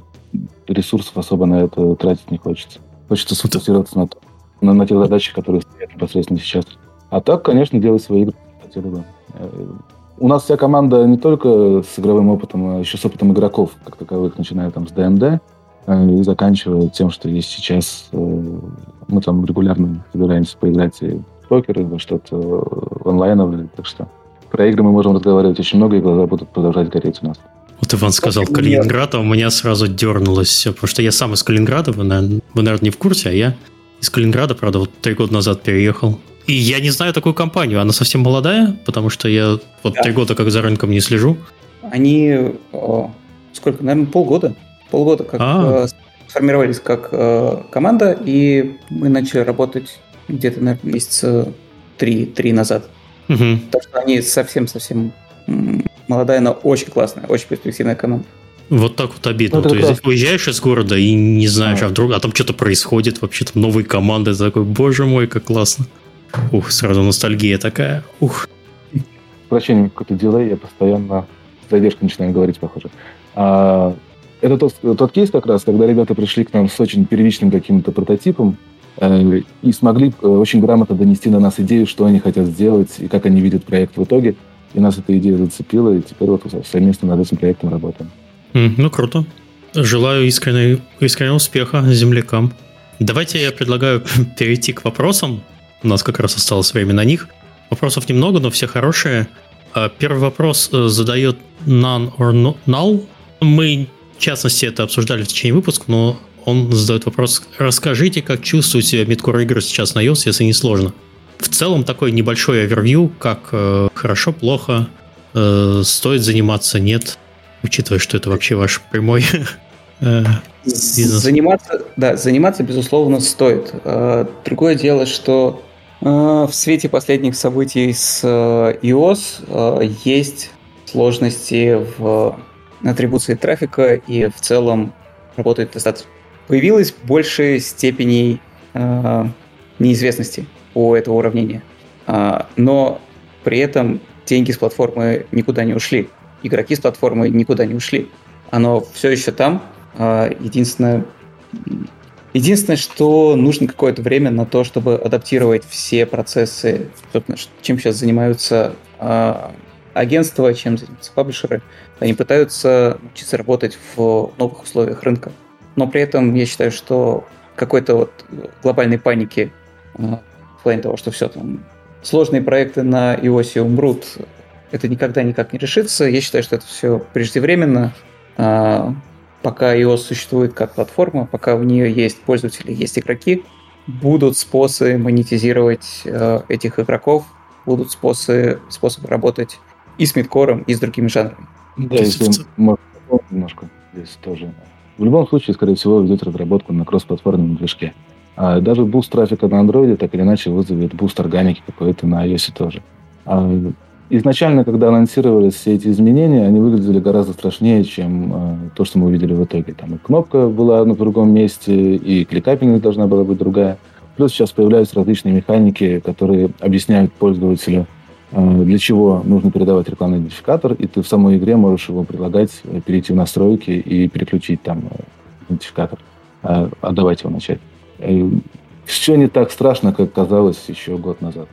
ресурсов особо на это тратить не хочется. Хочется сфокусироваться на, на, на тех задачах, которые стоят непосредственно сейчас. А так, конечно, делать свои игры хотели бы. Э, у нас вся команда не только с игровым опытом, а еще с опытом игроков, как таковых, начиная там с ДНД э, и заканчивая тем, что есть сейчас. Э, мы там регулярно собираемся поиграть и в покер, и во что-то онлайновое, так что про игры мы можем разговаривать очень много, и глаза будут продолжать гореть у нас. Вот Иван сказал Калининград, а у меня сразу дернулось все, потому что я сам из Калининграда, вы, наверное, вы, наверное, не в курсе, а я из Калининграда, правда, вот три года назад переехал. И я не знаю такую компанию, она совсем молодая, потому что я вот три года как за рынком не слежу. Они о, сколько, наверное, полгода, полгода как а. э, сформировались как э, команда, и мы начали работать где-то, наверное, месяца три, три назад. Угу. Так что они совсем-совсем молодая, но очень классная, очень перспективная команда. Вот так вот обидно. Ну, То есть уезжаешь из города и не знаешь, а, а вдруг, а там что-то происходит, вообще там новые команды, такой, боже мой, как классно. Ух, сразу ностальгия такая. Ух. прощения, какой-то дилей, я постоянно задержка начинаю говорить, похоже. А, это тот, тот кейс как раз, когда ребята пришли к нам с очень первичным каким-то прототипом э, и смогли э, очень грамотно донести на нас идею, что они хотят сделать и как они видят проект в итоге. И нас эта идея зацепила, и теперь вот совместно над этим проектом работаем. Ну, круто. Желаю искреннего, искреннего успеха землякам. Давайте я предлагаю перейти к вопросам. У нас как раз осталось время на них. Вопросов немного, но все хорошие. А, первый вопрос э, задает None or Null. Мы, в частности, это обсуждали в течение выпуска, но он задает вопрос. Расскажите, как чувствуют себя мидкор игры сейчас на iOS, если не сложно. В целом такой небольшой овервью, как э, хорошо, плохо, э, стоит заниматься, нет, учитывая, что это вообще ваш прямой э, бизнес. Заниматься, да, заниматься, безусловно, стоит. Э, другое дело, что э, в свете последних событий с iOS есть сложности в атрибуции трафика и в целом работает достаточно. Появилась больше степеней неизвестности у этого уравнения. Но при этом деньги с платформы никуда не ушли игроки с платформы никуда не ушли. Оно все еще там. А, единственное, единственное, что нужно какое-то время на то, чтобы адаптировать все процессы, чем сейчас занимаются а, агентства, чем занимаются паблишеры. Они пытаются учиться работать в новых условиях рынка. Но при этом я считаю, что какой-то вот глобальной паники а, в плане того, что все там сложные проекты на iOS умрут, это никогда никак не решится. Я считаю, что это все преждевременно. А, пока iOS существует как платформа, пока в нее есть пользователи, есть игроки, будут способы монетизировать э, этих игроков, будут способы, способы работать и с мидкором, и с другими жанрами. Да, если можно немножко здесь тоже. В любом случае, скорее всего, ведет разработку на кроссплатформенном движке. А даже boost трафика на Android так или иначе вызовет boost органики какой-то на iOS тоже. А Изначально, когда анонсировались все эти изменения, они выглядели гораздо страшнее, чем э, то, что мы увидели в итоге. Там и кнопка была на другом месте, и кликапинг должна была быть другая. Плюс сейчас появляются различные механики, которые объясняют пользователю, э, для чего нужно передавать рекламный идентификатор, и ты в самой игре можешь его предлагать э, перейти в настройки и переключить там э, идентификатор, э, отдавать его начать. И все не так страшно, как казалось еще год назад.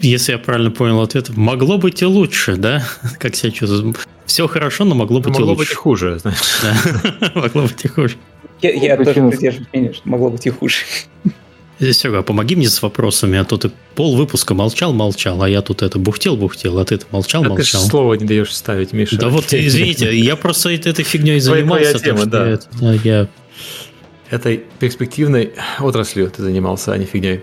Если я правильно понял ответ, могло быть и лучше, да? Как себя чувствую? Все хорошо, но могло быть могло и лучше. Могло быть и хуже, знаешь. Да, могло быть и хуже. Я, я тоже придерживаюсь мнения, что могло быть и хуже. Серега, помоги мне с вопросами, а то ты пол выпуска молчал, молчал, а я тут это бухтел, бухтел, а ты это молчал, а молчал. ты слова не даешь ставить, Миша. Да вот, извините, я просто этой фигней занимался. Твоя тема, да. Я этой перспективной отраслью ты занимался, а не фигней.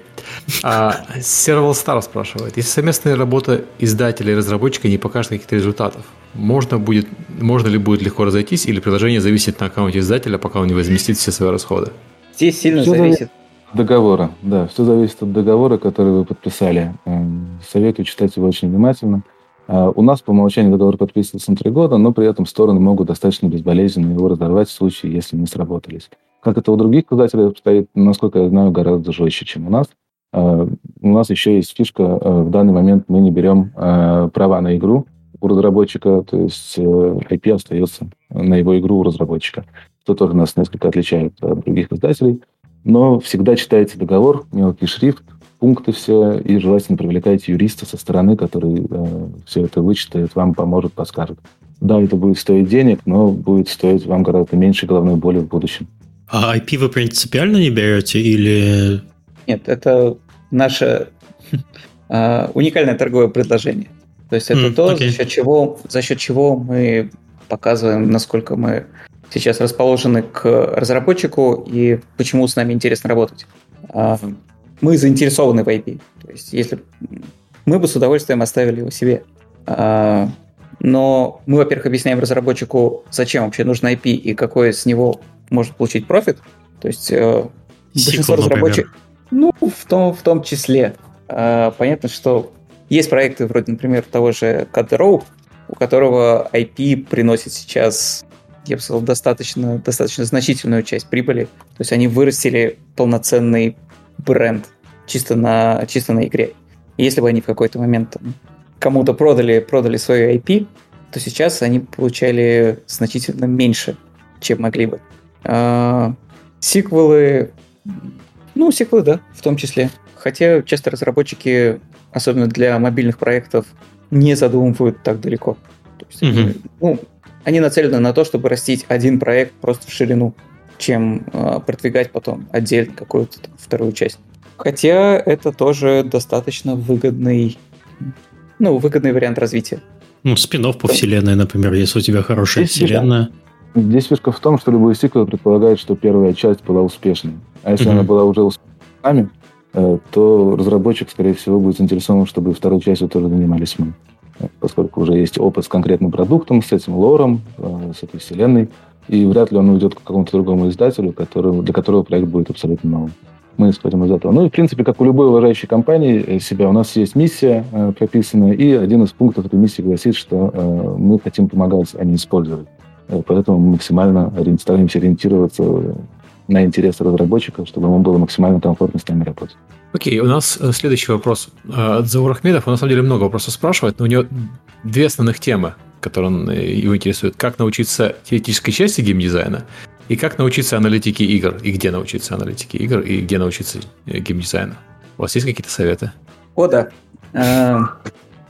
А, Serval Star спрашивает, если совместная работа издателя и разработчика не покажет каких-то результатов, можно, будет, можно ли будет легко разойтись или приложение зависит на аккаунте издателя, пока он не возместит все свои расходы? Здесь сильно все зависит. От договора, да, все зависит от договора, который вы подписали. Эм, советую читать его очень внимательно. А, у нас по умолчанию договор подписывается на три года, но при этом стороны могут достаточно безболезненно его разорвать в случае, если не сработались. Как это у других издателей обстоит, насколько я знаю, гораздо жестче, чем у нас. А, у нас еще есть фишка, а, в данный момент мы не берем права на игру у разработчика, то есть IP э, остается на его игру у разработчика, что тоже нас несколько отличает от других издателей. Но всегда читайте договор, мелкий шрифт, пункты все, и желательно привлекайте юриста со стороны, который э, все это вычитает, вам поможет, подскажет. Да, это будет стоить денег, но будет стоить вам гораздо меньше головной боли в будущем. А IP вы принципиально не берете или... Нет, это наше э, уникальное торговое предложение. То есть это mm, то, okay. за счет, чего, за счет чего мы показываем, насколько мы сейчас расположены к разработчику и почему с нами интересно работать. А, мы заинтересованы в IP. То есть, если мы бы с удовольствием оставили его себе. А, но мы, во-первых, объясняем разработчику, зачем вообще нужен IP и какой с него может получить профит. То есть э, большинство разработчиков... Ну, в том, в том числе. Э, понятно, что есть проекты вроде, например, того же Cut у которого IP приносит сейчас, я бы сказал, достаточно, достаточно значительную часть прибыли. То есть они вырастили полноценный бренд чисто на, чисто на игре. И если бы они в какой-то момент кому-то продали, продали свою IP, то сейчас они получали значительно меньше, чем могли бы. А, сиквелы, ну, сиквелы, да, в том числе. Хотя часто разработчики, особенно для мобильных проектов, не задумывают так далеко. То есть, mm-hmm. ну, они нацелены на то, чтобы растить один проект просто в ширину, чем э, продвигать потом отдельно какую-то там, вторую часть. Хотя это тоже достаточно выгодный, ну, выгодный вариант развития. Ну, спин по вселенной, например, если у тебя хорошая вселенная. Здесь фишка в том, что любой сиквел предполагает, что первая часть была успешной. А если mm-hmm. она была уже успешной, э, то разработчик, скорее всего, будет заинтересован, чтобы второй частью тоже занимались мы поскольку уже есть опыт с конкретным продуктом, с этим лором, э, с этой вселенной, и вряд ли он уйдет к какому-то другому издателю, который, для которого проект будет абсолютно новым. Мы исходим из этого. Ну и, в принципе, как у любой уважающей компании э, себя, у нас есть миссия э, прописанная, и один из пунктов этой миссии гласит, что э, мы хотим помогать, а не использовать. Э, поэтому мы максимально стараемся ориентироваться на интересы разработчиков, чтобы ему было максимально комфортно с нами работать. Окей, у нас э, следующий вопрос от Заур Ахмедов. Он на самом деле много вопросов спрашивает, но у него две основных темы, которые он, э, его интересуют. Как научиться теоретической части геймдизайна и как научиться аналитике игр, и где научиться аналитике игр, и где научиться э, геймдизайну. У вас есть какие-то советы? О, да.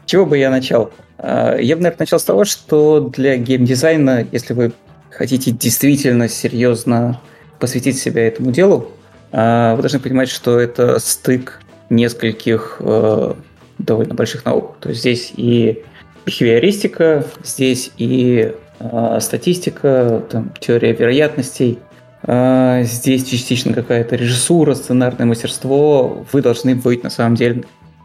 Чего бы я начал? Я бы, наверное, начал с того, что для геймдизайна, если вы хотите действительно серьезно посвятить себя этому делу, а, вы должны понимать, что это стык нескольких э, довольно больших наук. То есть здесь и бихевиористика, здесь и э, статистика, там, теория вероятностей, э, здесь частично какая-то режиссура, сценарное мастерство. Вы должны быть на самом деле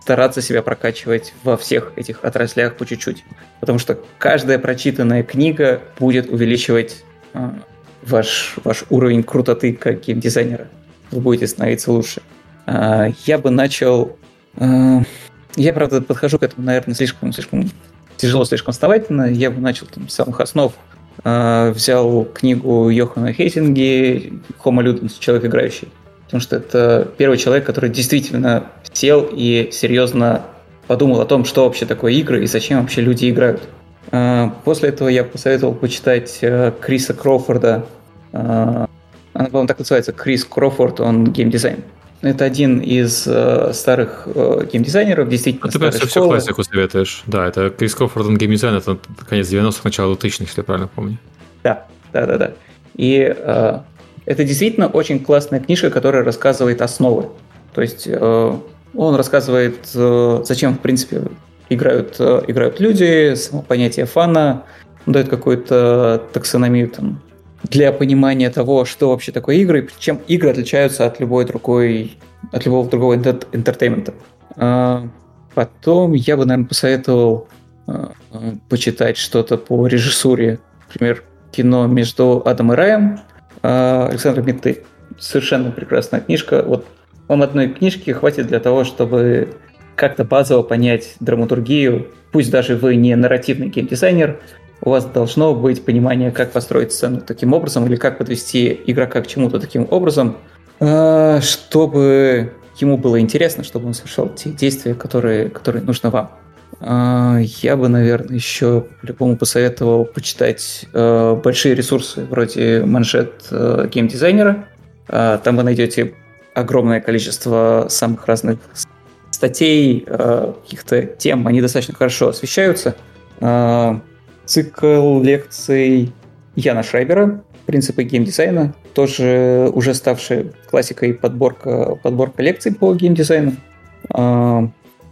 стараться себя прокачивать во всех этих отраслях по чуть-чуть. Потому что каждая прочитанная книга будет увеличивать э, ваш, ваш уровень крутоты как геймдизайнера вы будете становиться лучше. А, я бы начал... А, я, правда, подхожу к этому, наверное, слишком, слишком тяжело, слишком основательно. Я бы начал там, с самых основ. А, взял книгу Йохана Хейтинги «Homo Ludens. Человек играющий». Потому что это первый человек, который действительно сел и серьезно подумал о том, что вообще такое игры и зачем вообще люди играют. После этого я посоветовал почитать Криса Кроуфорда она, по-моему, так называется, Крис Крофорд, он геймдизайн. Это один из э, старых э, геймдизайнеров, действительно. А ты прям все классику советуешь. Да, это Крис Крофорд, он геймдизайн, это конец 90-х, начало 2000-х, если я правильно помню. Да, да, да, да. И э, это действительно очень классная книжка, которая рассказывает основы. То есть э, он рассказывает, э, зачем, в принципе, играют, э, играют люди, само понятие фана, дает какую-то таксономию там, для понимания того, что вообще такое игры, чем игры отличаются от любой другой, от любого другого entertainment а. Потом я бы, наверное, посоветовал почитать что-то по режиссуре. Например, кино между Адом и Раем Александра Митты. Совершенно прекрасная книжка. Вот вам одной книжки хватит для того, чтобы как-то базово понять драматургию. Пусть даже вы не нарративный геймдизайнер, у вас должно быть понимание, как построить сцену таким образом или как подвести игрока к чему-то таким образом, э, чтобы ему было интересно, чтобы он совершал те действия, которые, которые нужно вам. Э, я бы, наверное, еще по-любому посоветовал почитать э, большие ресурсы вроде манжет геймдизайнера. Там вы найдете огромное количество самых разных статей, каких-то тем, они достаточно хорошо освещаются цикл лекций Яна Шрайбера «Принципы геймдизайна», тоже уже ставшая классикой подборка, подборка лекций по геймдизайну.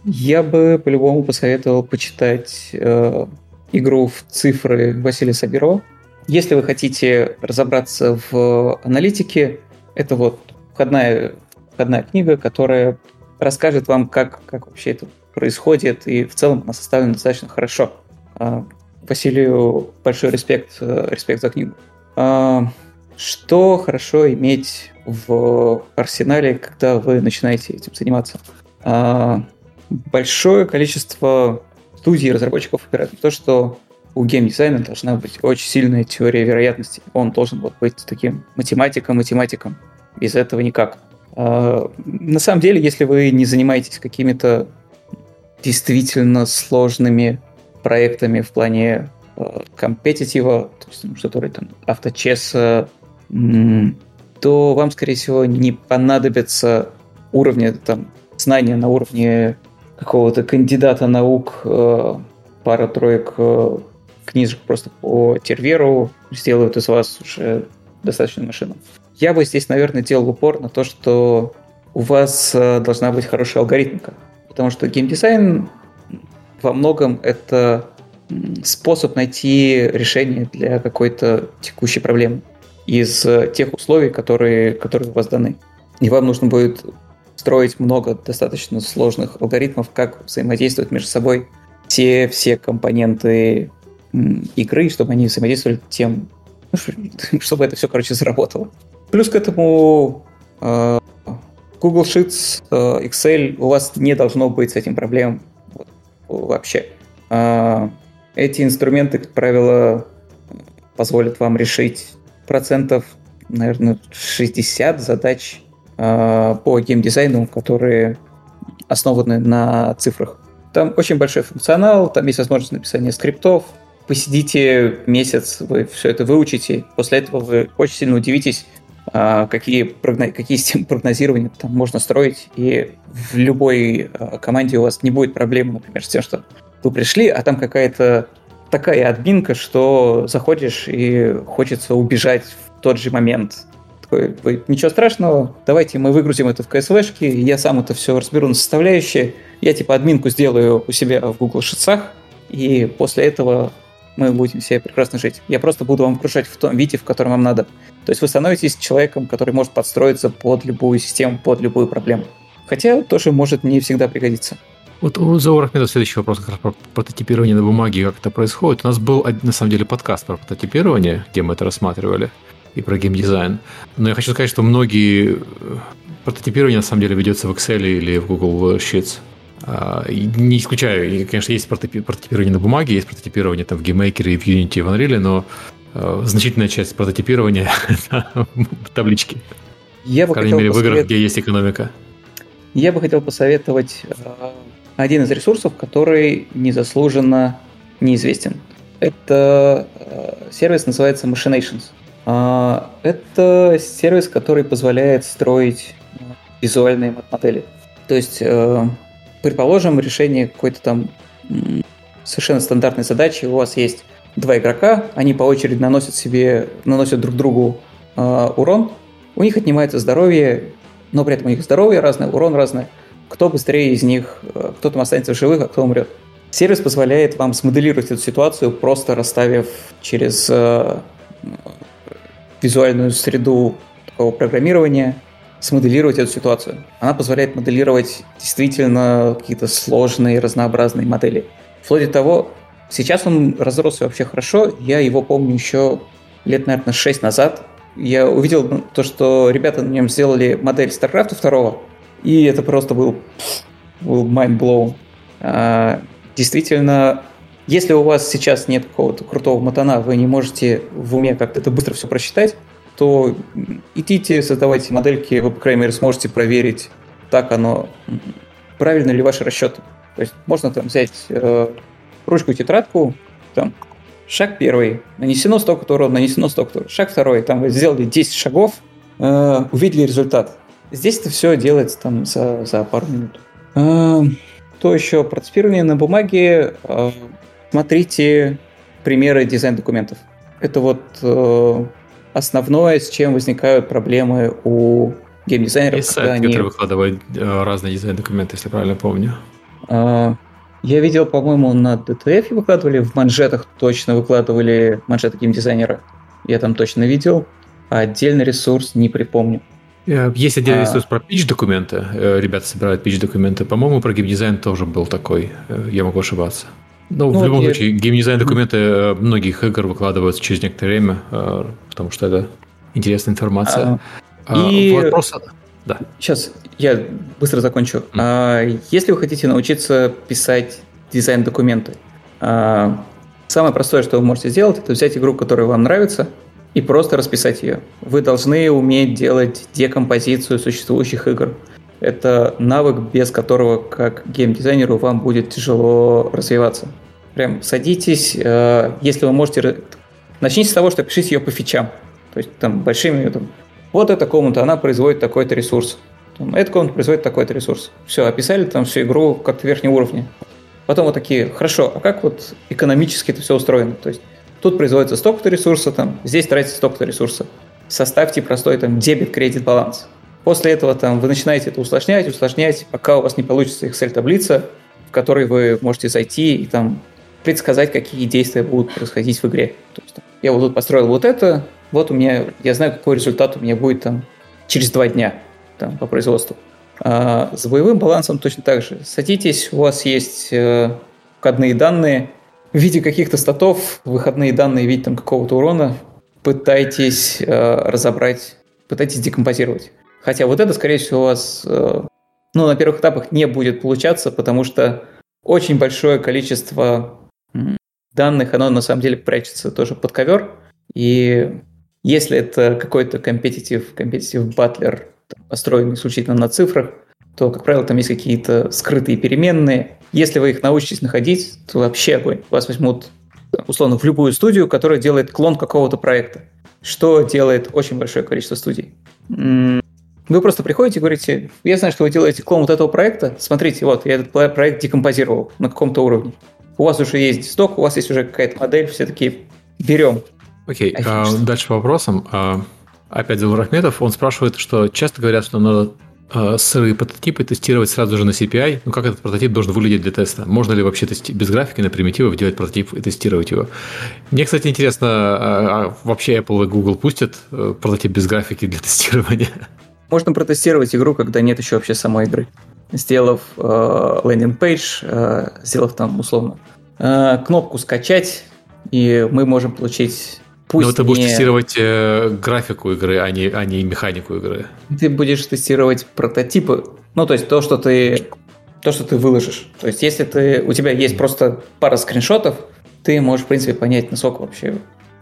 Я бы по-любому посоветовал почитать э, игру в цифры Василия Сабирова. Если вы хотите разобраться в аналитике, это вот входная, входная книга, которая расскажет вам, как, как вообще это происходит, и в целом она составлена достаточно хорошо. А, Василию большой респект, э, респект за книгу. А, что хорошо иметь в арсенале, когда вы начинаете этим заниматься? А, большое количество студий разработчиков опирают на то, что у геймдизайна должна быть очень сильная теория вероятности. Он должен вот быть таким математиком-математиком. Без этого никак. А, на самом деле, если вы не занимаетесь какими-то действительно сложными проектами в плане э, компетитива, то есть ну, что-то там авточеса, то вам, скорее всего, не понадобится уровня там знания на уровне какого-то кандидата наук, э, пара-троек э, книжек просто по терверу сделают из вас уже достаточную машину. Я бы здесь, наверное, делал упор на то, что у вас э, должна быть хорошая алгоритмика. Потому что геймдизайн во многом это способ найти решение для какой-то текущей проблемы из тех условий, которые, которые у вас даны. И вам нужно будет строить много достаточно сложных алгоритмов, как взаимодействовать между собой все, все компоненты игры, чтобы они взаимодействовали тем, ну, чтобы это все, короче, заработало. Плюс к этому э, Google Sheets, э, Excel, у вас не должно быть с этим проблем вообще. Э, эти инструменты, как правило, позволят вам решить процентов, наверное, 60 задач по геймдизайну, которые основаны на цифрах. Там очень большой функционал, там есть возможность написания скриптов, посидите месяц, вы все это выучите, после этого вы очень сильно удивитесь, а, какие, какие системы прогнозирования там можно строить, и в любой а, команде у вас не будет проблем, например, с тем, что вы пришли, а там какая-то такая админка, что заходишь и хочется убежать в тот же момент. Такой, ничего страшного, давайте мы выгрузим это в CSV-шки, я сам это все разберу на составляющие, я типа админку сделаю у себя в Google Sheets, и после этого мы будем все прекрасно жить. Я просто буду вам крушать в том виде, в котором вам надо. То есть вы становитесь человеком, который может подстроиться под любую систему, под любую проблему. Хотя тоже может не всегда пригодиться. Вот у Заура Ахмеда следующий вопрос как раз про прототипирование на бумаге, как это происходит. У нас был, на самом деле, подкаст про прототипирование, где мы это рассматривали, и про геймдизайн. Но я хочу сказать, что многие э, прототипирование, на самом деле, ведется в Excel или в Google Sheets. А, не исключаю, конечно, есть прототипирование на бумаге, есть прототипирование там в GameMaker, в Unity, в Unreal, но э, значительная часть прототипирования таблички. Я бы По крайней мере, посовет... в играх, где есть экономика. Я бы хотел посоветовать э, один из ресурсов, который незаслуженно неизвестен. Это сервис называется Machinations. Э, это сервис, который позволяет строить визуальные модели. То есть э, предположим, решение какой-то там совершенно стандартной задачи. У вас есть два игрока, они по очереди наносят себе, наносят друг другу э, урон. У них отнимается здоровье, но при этом у них здоровье разное, урон разное. Кто быстрее из них, э, кто там останется в живых, а кто умрет. Сервис позволяет вам смоделировать эту ситуацию, просто расставив через э, визуальную среду такого программирования смоделировать эту ситуацию. Она позволяет моделировать действительно какие-то сложные, разнообразные модели. Вплоть до того, сейчас он разросся вообще хорошо. Я его помню еще лет, наверное, 6 назад. Я увидел то, что ребята на нем сделали модель StarCraft 2, и это просто был, был mind blown. А, действительно, если у вас сейчас нет какого-то крутого мотана, вы не можете в уме как-то это быстро все просчитать, то идите, создавайте модельки, вы, по крайней мере, сможете проверить, так оно, правильно ли ваши расчеты. То есть можно там взять э, ручку, тетрадку, там, шаг первый, нанесено столько-то урона, нанесено столько-то Шаг второй, там вы сделали 10 шагов, э, увидели результат. Здесь это все делается там за, за пару минут. Э, то еще прототипирование на бумаге. Э, смотрите примеры дизайн-документов. Это вот э, основное, с чем возникают проблемы у геймдизайнеров. Есть сайт, они... который выкладывает э, разные дизайн-документы, если правильно помню. А, я видел, по-моему, на DTF выкладывали, в манжетах точно выкладывали манжеты геймдизайнера. Я там точно видел. А отдельный ресурс не припомню. Э, есть отдельный а... ресурс про pitch-документы. Э, ребята собирают pitch-документы. По-моему, про геймдизайн тоже был такой. Я могу ошибаться. Ну, ну в любом я... случае, геймдизайн документы э, многих игр выкладываются через некоторое время, э, потому что это интересная информация. А, и вопрос... Да. Сейчас я быстро закончу. Mm. А, если вы хотите научиться писать дизайн-документы, а, самое простое, что вы можете сделать, это взять игру, которая вам нравится, и просто расписать ее. Вы должны уметь делать декомпозицию существующих игр. Это навык, без которого как геймдизайнеру вам будет тяжело развиваться. Прям садитесь, э, если вы можете... Начните с того, что пишите ее по фичам. То есть там большими... Там, вот эта комната, она производит такой-то ресурс. Там, эта комната производит такой-то ресурс. Все, описали там всю игру как-то верхнего уровня. Потом вот такие, хорошо, а как вот экономически это все устроено? То есть тут производится столько-то ресурса, там, здесь тратится столько-то ресурса. Составьте простой там дебет, кредит, баланс. После этого там вы начинаете это усложнять, усложнять, пока у вас не получится Excel-таблица, в которой вы можете зайти и там предсказать, какие действия будут происходить в игре. То есть, я вот тут построил вот это, вот у меня, я знаю, какой результат у меня будет там через два дня там, по производству. А с боевым балансом точно так же. Садитесь, у вас есть э, входные данные, в виде каких-то статов, выходные данные в виде там, какого-то урона, пытайтесь э, разобрать, пытайтесь декомпозировать. Хотя вот это, скорее всего, у вас э, ну, на первых этапах не будет получаться, потому что очень большое количество данных, оно на самом деле прячется тоже под ковер. И если это какой-то компетитив, компетитив батлер, построенный исключительно на цифрах, то, как правило, там есть какие-то скрытые переменные. Если вы их научитесь находить, то вообще огонь. Вас возьмут, условно, в любую студию, которая делает клон какого-то проекта, что делает очень большое количество студий. Вы просто приходите и говорите, я знаю, что вы делаете клон вот этого проекта, смотрите, вот, я этот проект декомпозировал на каком-то уровне. У вас уже есть сток, у вас есть уже какая-то модель, все такие, берем. Окей, okay, а, дальше по вопросам. А, опять Заур Ахметов, он спрашивает, что часто говорят, что надо а, сырые прототипы тестировать сразу же на CPI. Ну, как этот прототип должен выглядеть для теста? Можно ли вообще тести- без графики на примитивах делать прототип и тестировать его? Мне, кстати, интересно, а, а вообще Apple и Google пустят э, прототип без графики для тестирования? Можно протестировать игру, когда нет еще вообще самой игры. Сделав э, landing page, э, сделав там условно э, кнопку скачать, и мы можем получить Пусть Но ты будешь не... тестировать э, графику игры, а не, а не механику игры. Ты будешь тестировать прототипы. Ну, то есть то, что ты то, что ты выложишь. То есть, если ты, у тебя есть просто пара скриншотов, ты можешь, в принципе, понять, насколько вообще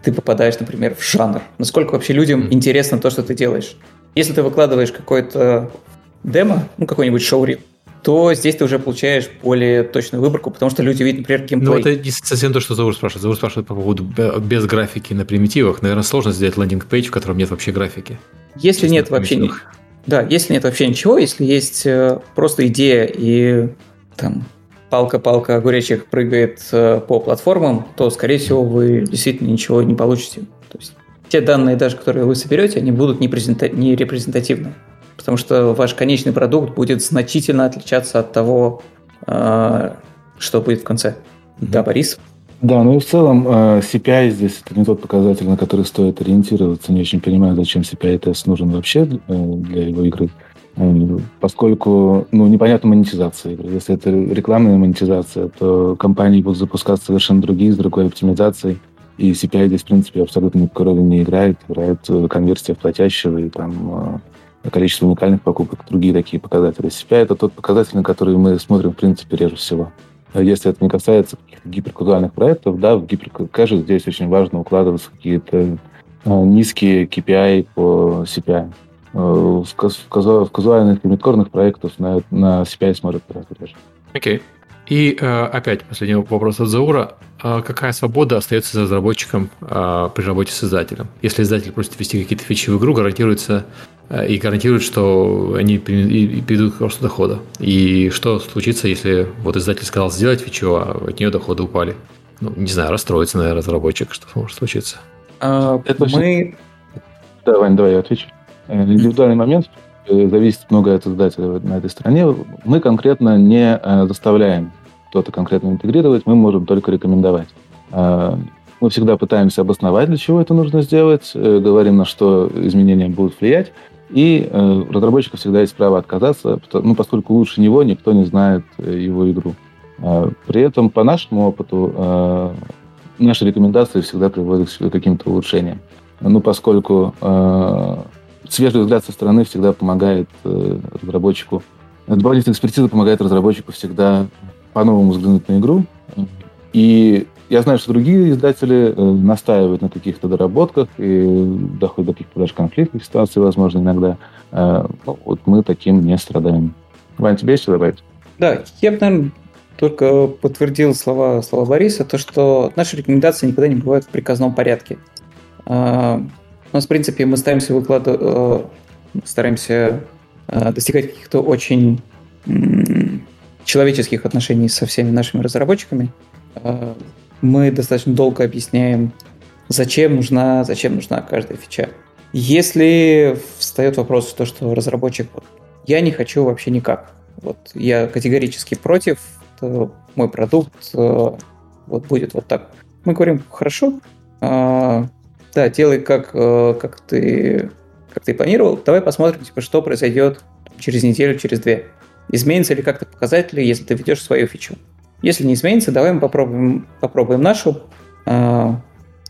ты попадаешь, например, в жанр. Насколько вообще людям mm. интересно то, что ты делаешь. Если ты выкладываешь какое-то демо, ну, какой-нибудь шоурил, то здесь ты уже получаешь более точную выборку, потому что люди видят, например, геймплей. Ну, это не совсем то, что Заур спрашивает. Заур спрашивает по поводу без графики на примитивах. Наверное, сложно сделать landing page, в котором нет вообще графики. Если нет вообще... Не... Да, если нет вообще ничего, если есть э, просто идея и там палка-палка огуречек прыгает э, по платформам, то, скорее всего, вы действительно ничего не получите. То есть те данные, даже которые вы соберете, они будут не, презента... не репрезентативны. Потому что ваш конечный продукт будет значительно отличаться от того, э, что будет в конце. Mm-hmm. Да, Борис? Да, ну и в целом э, CPI здесь это не тот показатель, на который стоит ориентироваться. Не очень понимаю, зачем CPI-тест нужен вообще для его игры. Поскольку ну, непонятна монетизация игры. Если это рекламная монетизация, то компании будут запускать совершенно другие, с другой оптимизацией. И CPI здесь, в принципе, абсолютно никакой роли не играет. Играет э, конверсия в платящего и там э, количество уникальных покупок, другие такие показатели. CPI — это тот показатель, на который мы смотрим, в принципе, реже всего. Если это не касается каких-то гиперказуальных проектов, да, в гиперкэше здесь очень важно укладываться какие-то э, низкие KPI по CPI. В, казу, в казуальных и проектах на, на CPI смотрят гораздо реже. Окей. Okay. И э, опять последний вопрос от Заура. Э, какая свобода остается за разработчиком э, при работе с издателем? Если издатель просит ввести какие-то фичи в игру, гарантируется и гарантирует, что они приведут к росту дохода. И что случится, если вот издатель сказал сделать фичу, а от нее доходы упали? Ну, не знаю, расстроится, наверное, разработчик. Что может случиться? А, Это мы... Да, Вань, давай я отвечу. Индивидуальный момент зависит много от издателя на этой стороне. Мы конкретно не э, заставляем кто-то конкретно интегрировать, мы можем только рекомендовать. Э, мы всегда пытаемся обосновать, для чего это нужно сделать, говорим, на что изменения будут влиять, и разработчику всегда есть право отказаться, ну, поскольку лучше него никто не знает его игру. При этом, по нашему опыту, наши рекомендации всегда приводят к каким-то улучшениям. Ну, поскольку свежий взгляд со стороны всегда помогает э, разработчику. Дополнительная экспертиза помогает разработчику всегда по-новому взглянуть на игру. И я знаю, что другие издатели э, настаивают на каких-то доработках и доходят до каких-то даже конфликтных ситуаций, возможно, иногда. Э, ну, вот мы таким не страдаем. Вань, тебе есть что добавить? Да, я бы, наверное, только подтвердил слова, слова Бориса, то, что наши рекомендации никогда не бывают в приказном порядке. У нас, в принципе, мы стараемся выкладывать, э, стараемся э, достигать каких-то очень человеческих отношений со всеми нашими разработчиками. А, мы достаточно долго объясняем, зачем нужна, зачем нужна каждая фича. Если встает вопрос, то, что разработчик, вот, я не хочу вообще никак, вот я категорически против, мой продукт э, вот будет вот так. Мы говорим, хорошо, э, да, делай как, э, как, ты, как ты планировал, давай посмотрим, типа, что произойдет через неделю, через две. Изменится ли как-то показатели, если ты ведешь свою фичу. Если не изменится, давай мы попробуем, попробуем нашу. Э,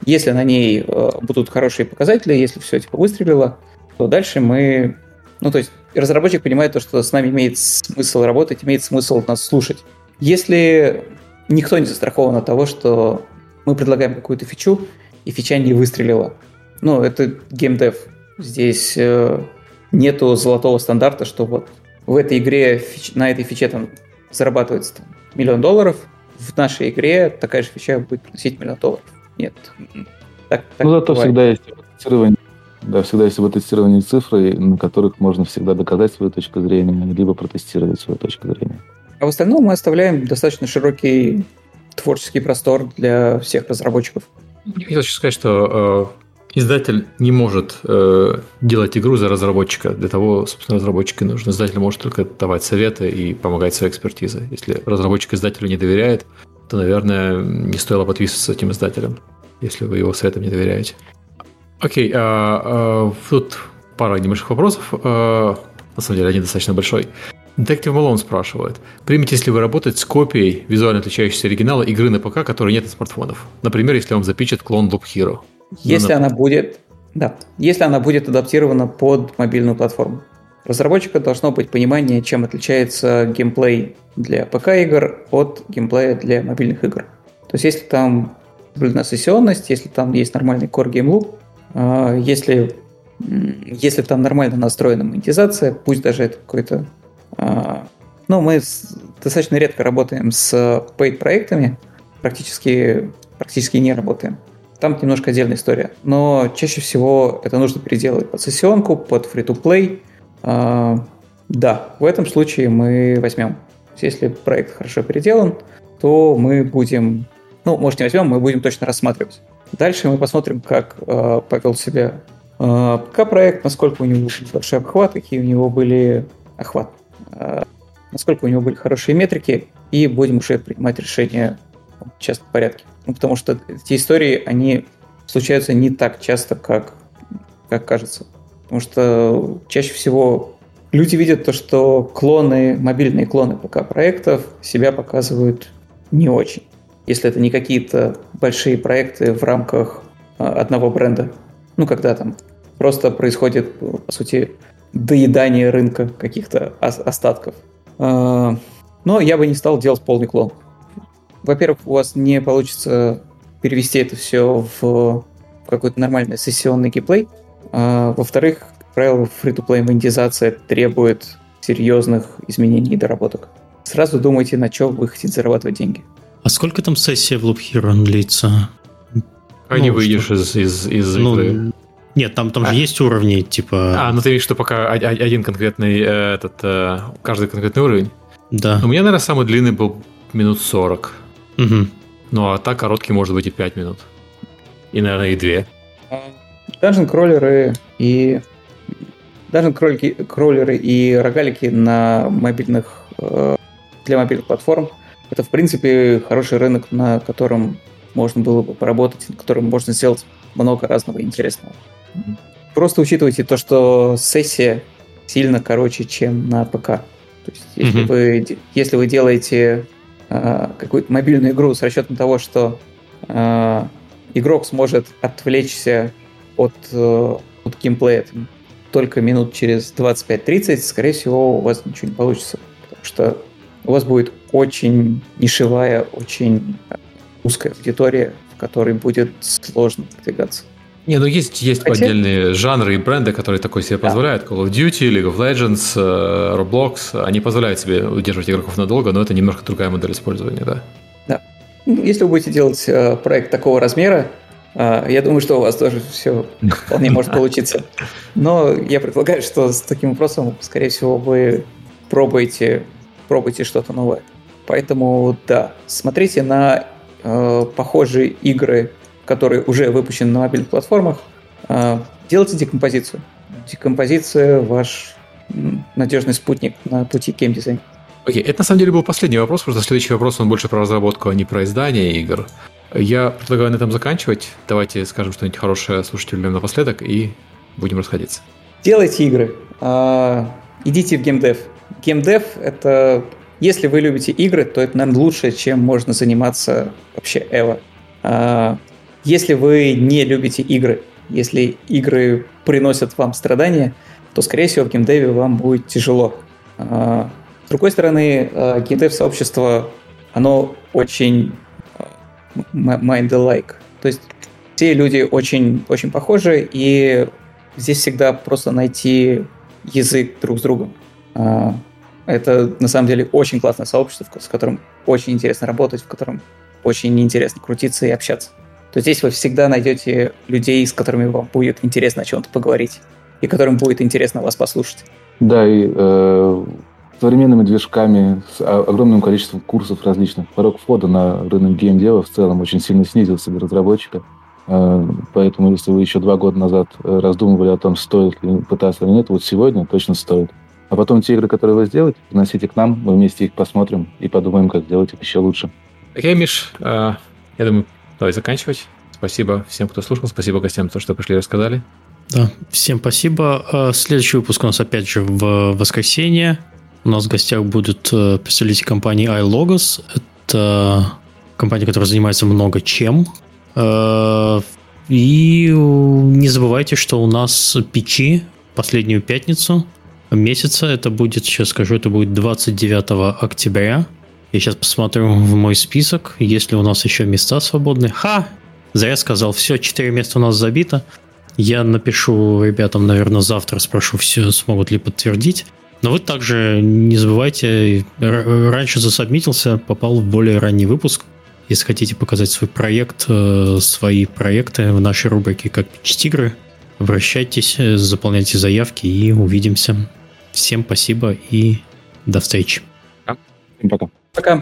если на ней э, будут хорошие показатели, если все типа выстрелило, то дальше мы... Ну, то есть разработчик понимает то, что с нами имеет смысл работать, имеет смысл нас слушать. Если никто не застрахован от того, что мы предлагаем какую-то фичу, и фича не выстрелила. Ну, это геймдев. Здесь э, нету золотого стандарта, что вот в этой игре фич, на этой фиче там зарабатывается там, миллион долларов, в нашей игре такая же фича будет приносить миллион долларов. Нет. Так, так ну, зато бывает. всегда есть тестирование. Да, всегда есть тестирование цифры, на которых можно всегда доказать свою точку зрения, либо протестировать свою точку зрения. А в остальном мы оставляем достаточно широкий творческий простор для всех разработчиков. Я хотел сказать, что э, издатель не может э, делать игру за разработчика. Для того, собственно, разработчику нужно. Издатель может только давать советы и помогать своей экспертизой. Если разработчик издателю не доверяет, то, наверное, не стоило подписываться этим издателем, если вы его советам не доверяете. Окей, а, а, тут пара небольших вопросов. А, на самом деле, один достаточно большой. Детектив Малон спрашивает, приметесь ли вы работать с копией визуально отличающейся оригинала игры на ПК, которой нет на смартфонов? Например, если вам запичат клон Loop Hero. Если ну, она будет, да, если она будет адаптирована под мобильную платформу. Разработчика должно быть понимание, чем отличается геймплей для ПК-игр от геймплея для мобильных игр. То есть, если там соблюдена сессионность, если там есть нормальный core game loop, а, если, если там нормально настроена монетизация, пусть даже это какой-то ну, мы достаточно редко работаем с paid проектами, практически, практически не работаем. Там немножко отдельная история. Но чаще всего это нужно переделывать под сессионку, под free-to-play. А, да, в этом случае мы возьмем. Если проект хорошо переделан, то мы будем, ну, может, не возьмем, мы будем точно рассматривать. Дальше мы посмотрим, как э, повел себя э, ПК-проект, насколько у него большой обхват, какие у него были охват, насколько у него были хорошие метрики, и будем уже принимать решения в частном порядке. Ну, потому что эти истории, они случаются не так часто, как, как кажется. Потому что чаще всего люди видят то, что клоны, мобильные клоны ПК-проектов себя показывают не очень. Если это не какие-то большие проекты в рамках э, одного бренда. Ну, когда там просто происходит, по сути, доедание рынка каких-то остатков. А, но я бы не стал делать полный клон. Во-первых, у вас не получится перевести это все в какой-то нормальный сессионный геймплей. А, во-вторых, как правило, free-to-play монетизация требует серьезных изменений и доработок. Сразу думайте, на чем вы хотите зарабатывать деньги. А сколько там сессия в Loop Hero длится? А ну, не выйдешь из, из, из ну, игры. Нет, там, там а, же есть уровни, типа... А, ну ты видишь, что пока один конкретный, э, этот, э, каждый конкретный уровень? Да. У меня, наверное, самый длинный был минут 40. Угу. Ну, а так короткий может быть и 5 минут. И, наверное, и 2. Данжен кроллеры и Данжен кроллеры и рогалики на мобильных э, для мобильных платформ это в принципе хороший рынок, на котором можно было бы поработать, на котором можно сделать много разного интересного. Просто учитывайте то, что сессия сильно короче, чем на ПК. То есть, если, mm-hmm. вы, если вы делаете э, какую-то мобильную игру с расчетом того, что э, игрок сможет отвлечься от, э, от геймплея там, только минут через 25-30, скорее всего, у вас ничего не получится. Потому что у вас будет очень нишевая, очень узкая аудитория, в которой будет сложно продвигаться. Не, ну есть, есть Хотя... отдельные жанры и бренды, которые такое себе да. позволяют. Call of Duty, League of Legends, э, Roblox, они позволяют себе удерживать игроков надолго, но это немножко другая модель использования, да. Да. Ну, если вы будете делать э, проект такого размера, э, я думаю, что у вас тоже все вполне может получиться. Но я предполагаю, что с таким вопросом, скорее всего, вы пробуете, пробуете что-то новое. Поэтому, да, смотрите на э, похожие игры которые уже выпущены на мобильных платформах, а, делайте декомпозицию. Декомпозиция – ваш надежный спутник на пути к геймдизайну. Окей, okay, это на самом деле был последний вопрос, потому что следующий вопрос, он больше про разработку, а не про издание игр. Я предлагаю на этом заканчивать. Давайте скажем что-нибудь хорошее слушателям напоследок и будем расходиться. Делайте игры. А, идите в геймдев. Геймдев — это... Если вы любите игры, то это, наверное, лучшее, чем можно заниматься вообще эво. Если вы не любите игры, если игры приносят вам страдания, то, скорее всего, в геймдеве вам будет тяжело. А, с другой стороны, а, геймдев-сообщество, оно очень а, mind-alike. То есть все люди очень, очень похожи, и здесь всегда просто найти язык друг с другом. Это, на самом деле, очень классное сообщество, с которым очень интересно работать, в котором очень интересно крутиться и общаться то здесь вы всегда найдете людей, с которыми вам будет интересно о чем-то поговорить, и которым будет интересно вас послушать. Да, и э, современными движками, с огромным количеством курсов различных, порог входа на рынок геймдева в целом очень сильно снизился для разработчика. Э, поэтому, если вы еще два года назад раздумывали о том, стоит ли пытаться или нет, вот сегодня точно стоит. А потом те игры, которые вы сделаете, приносите к нам, мы вместе их посмотрим и подумаем, как сделать их еще лучше. Окей, okay, Миш, э, я думаю, Давай заканчивать. Спасибо всем, кто слушал. Спасибо гостям, то, что пришли и рассказали. Да, всем спасибо. А, следующий выпуск у нас опять же в воскресенье. У нас в гостях будут э, представители компании iLogos. Это компания, которая занимается много чем. Э, и не забывайте, что у нас печи последнюю пятницу месяца. Это будет, сейчас скажу, это будет 29 октября. Я сейчас посмотрю в мой список, есть ли у нас еще места свободные. Ха! Зря сказал, все, 4 места у нас забито. Я напишу ребятам, наверное, завтра, спрошу, все смогут ли подтвердить. Но вы также не забывайте, раньше засобмитился, попал в более ранний выпуск. Если хотите показать свой проект, э, свои проекты в нашей рубрике «Как печь игры», обращайтесь, заполняйте заявки и увидимся. Всем спасибо и до встречи. Пока. Пока.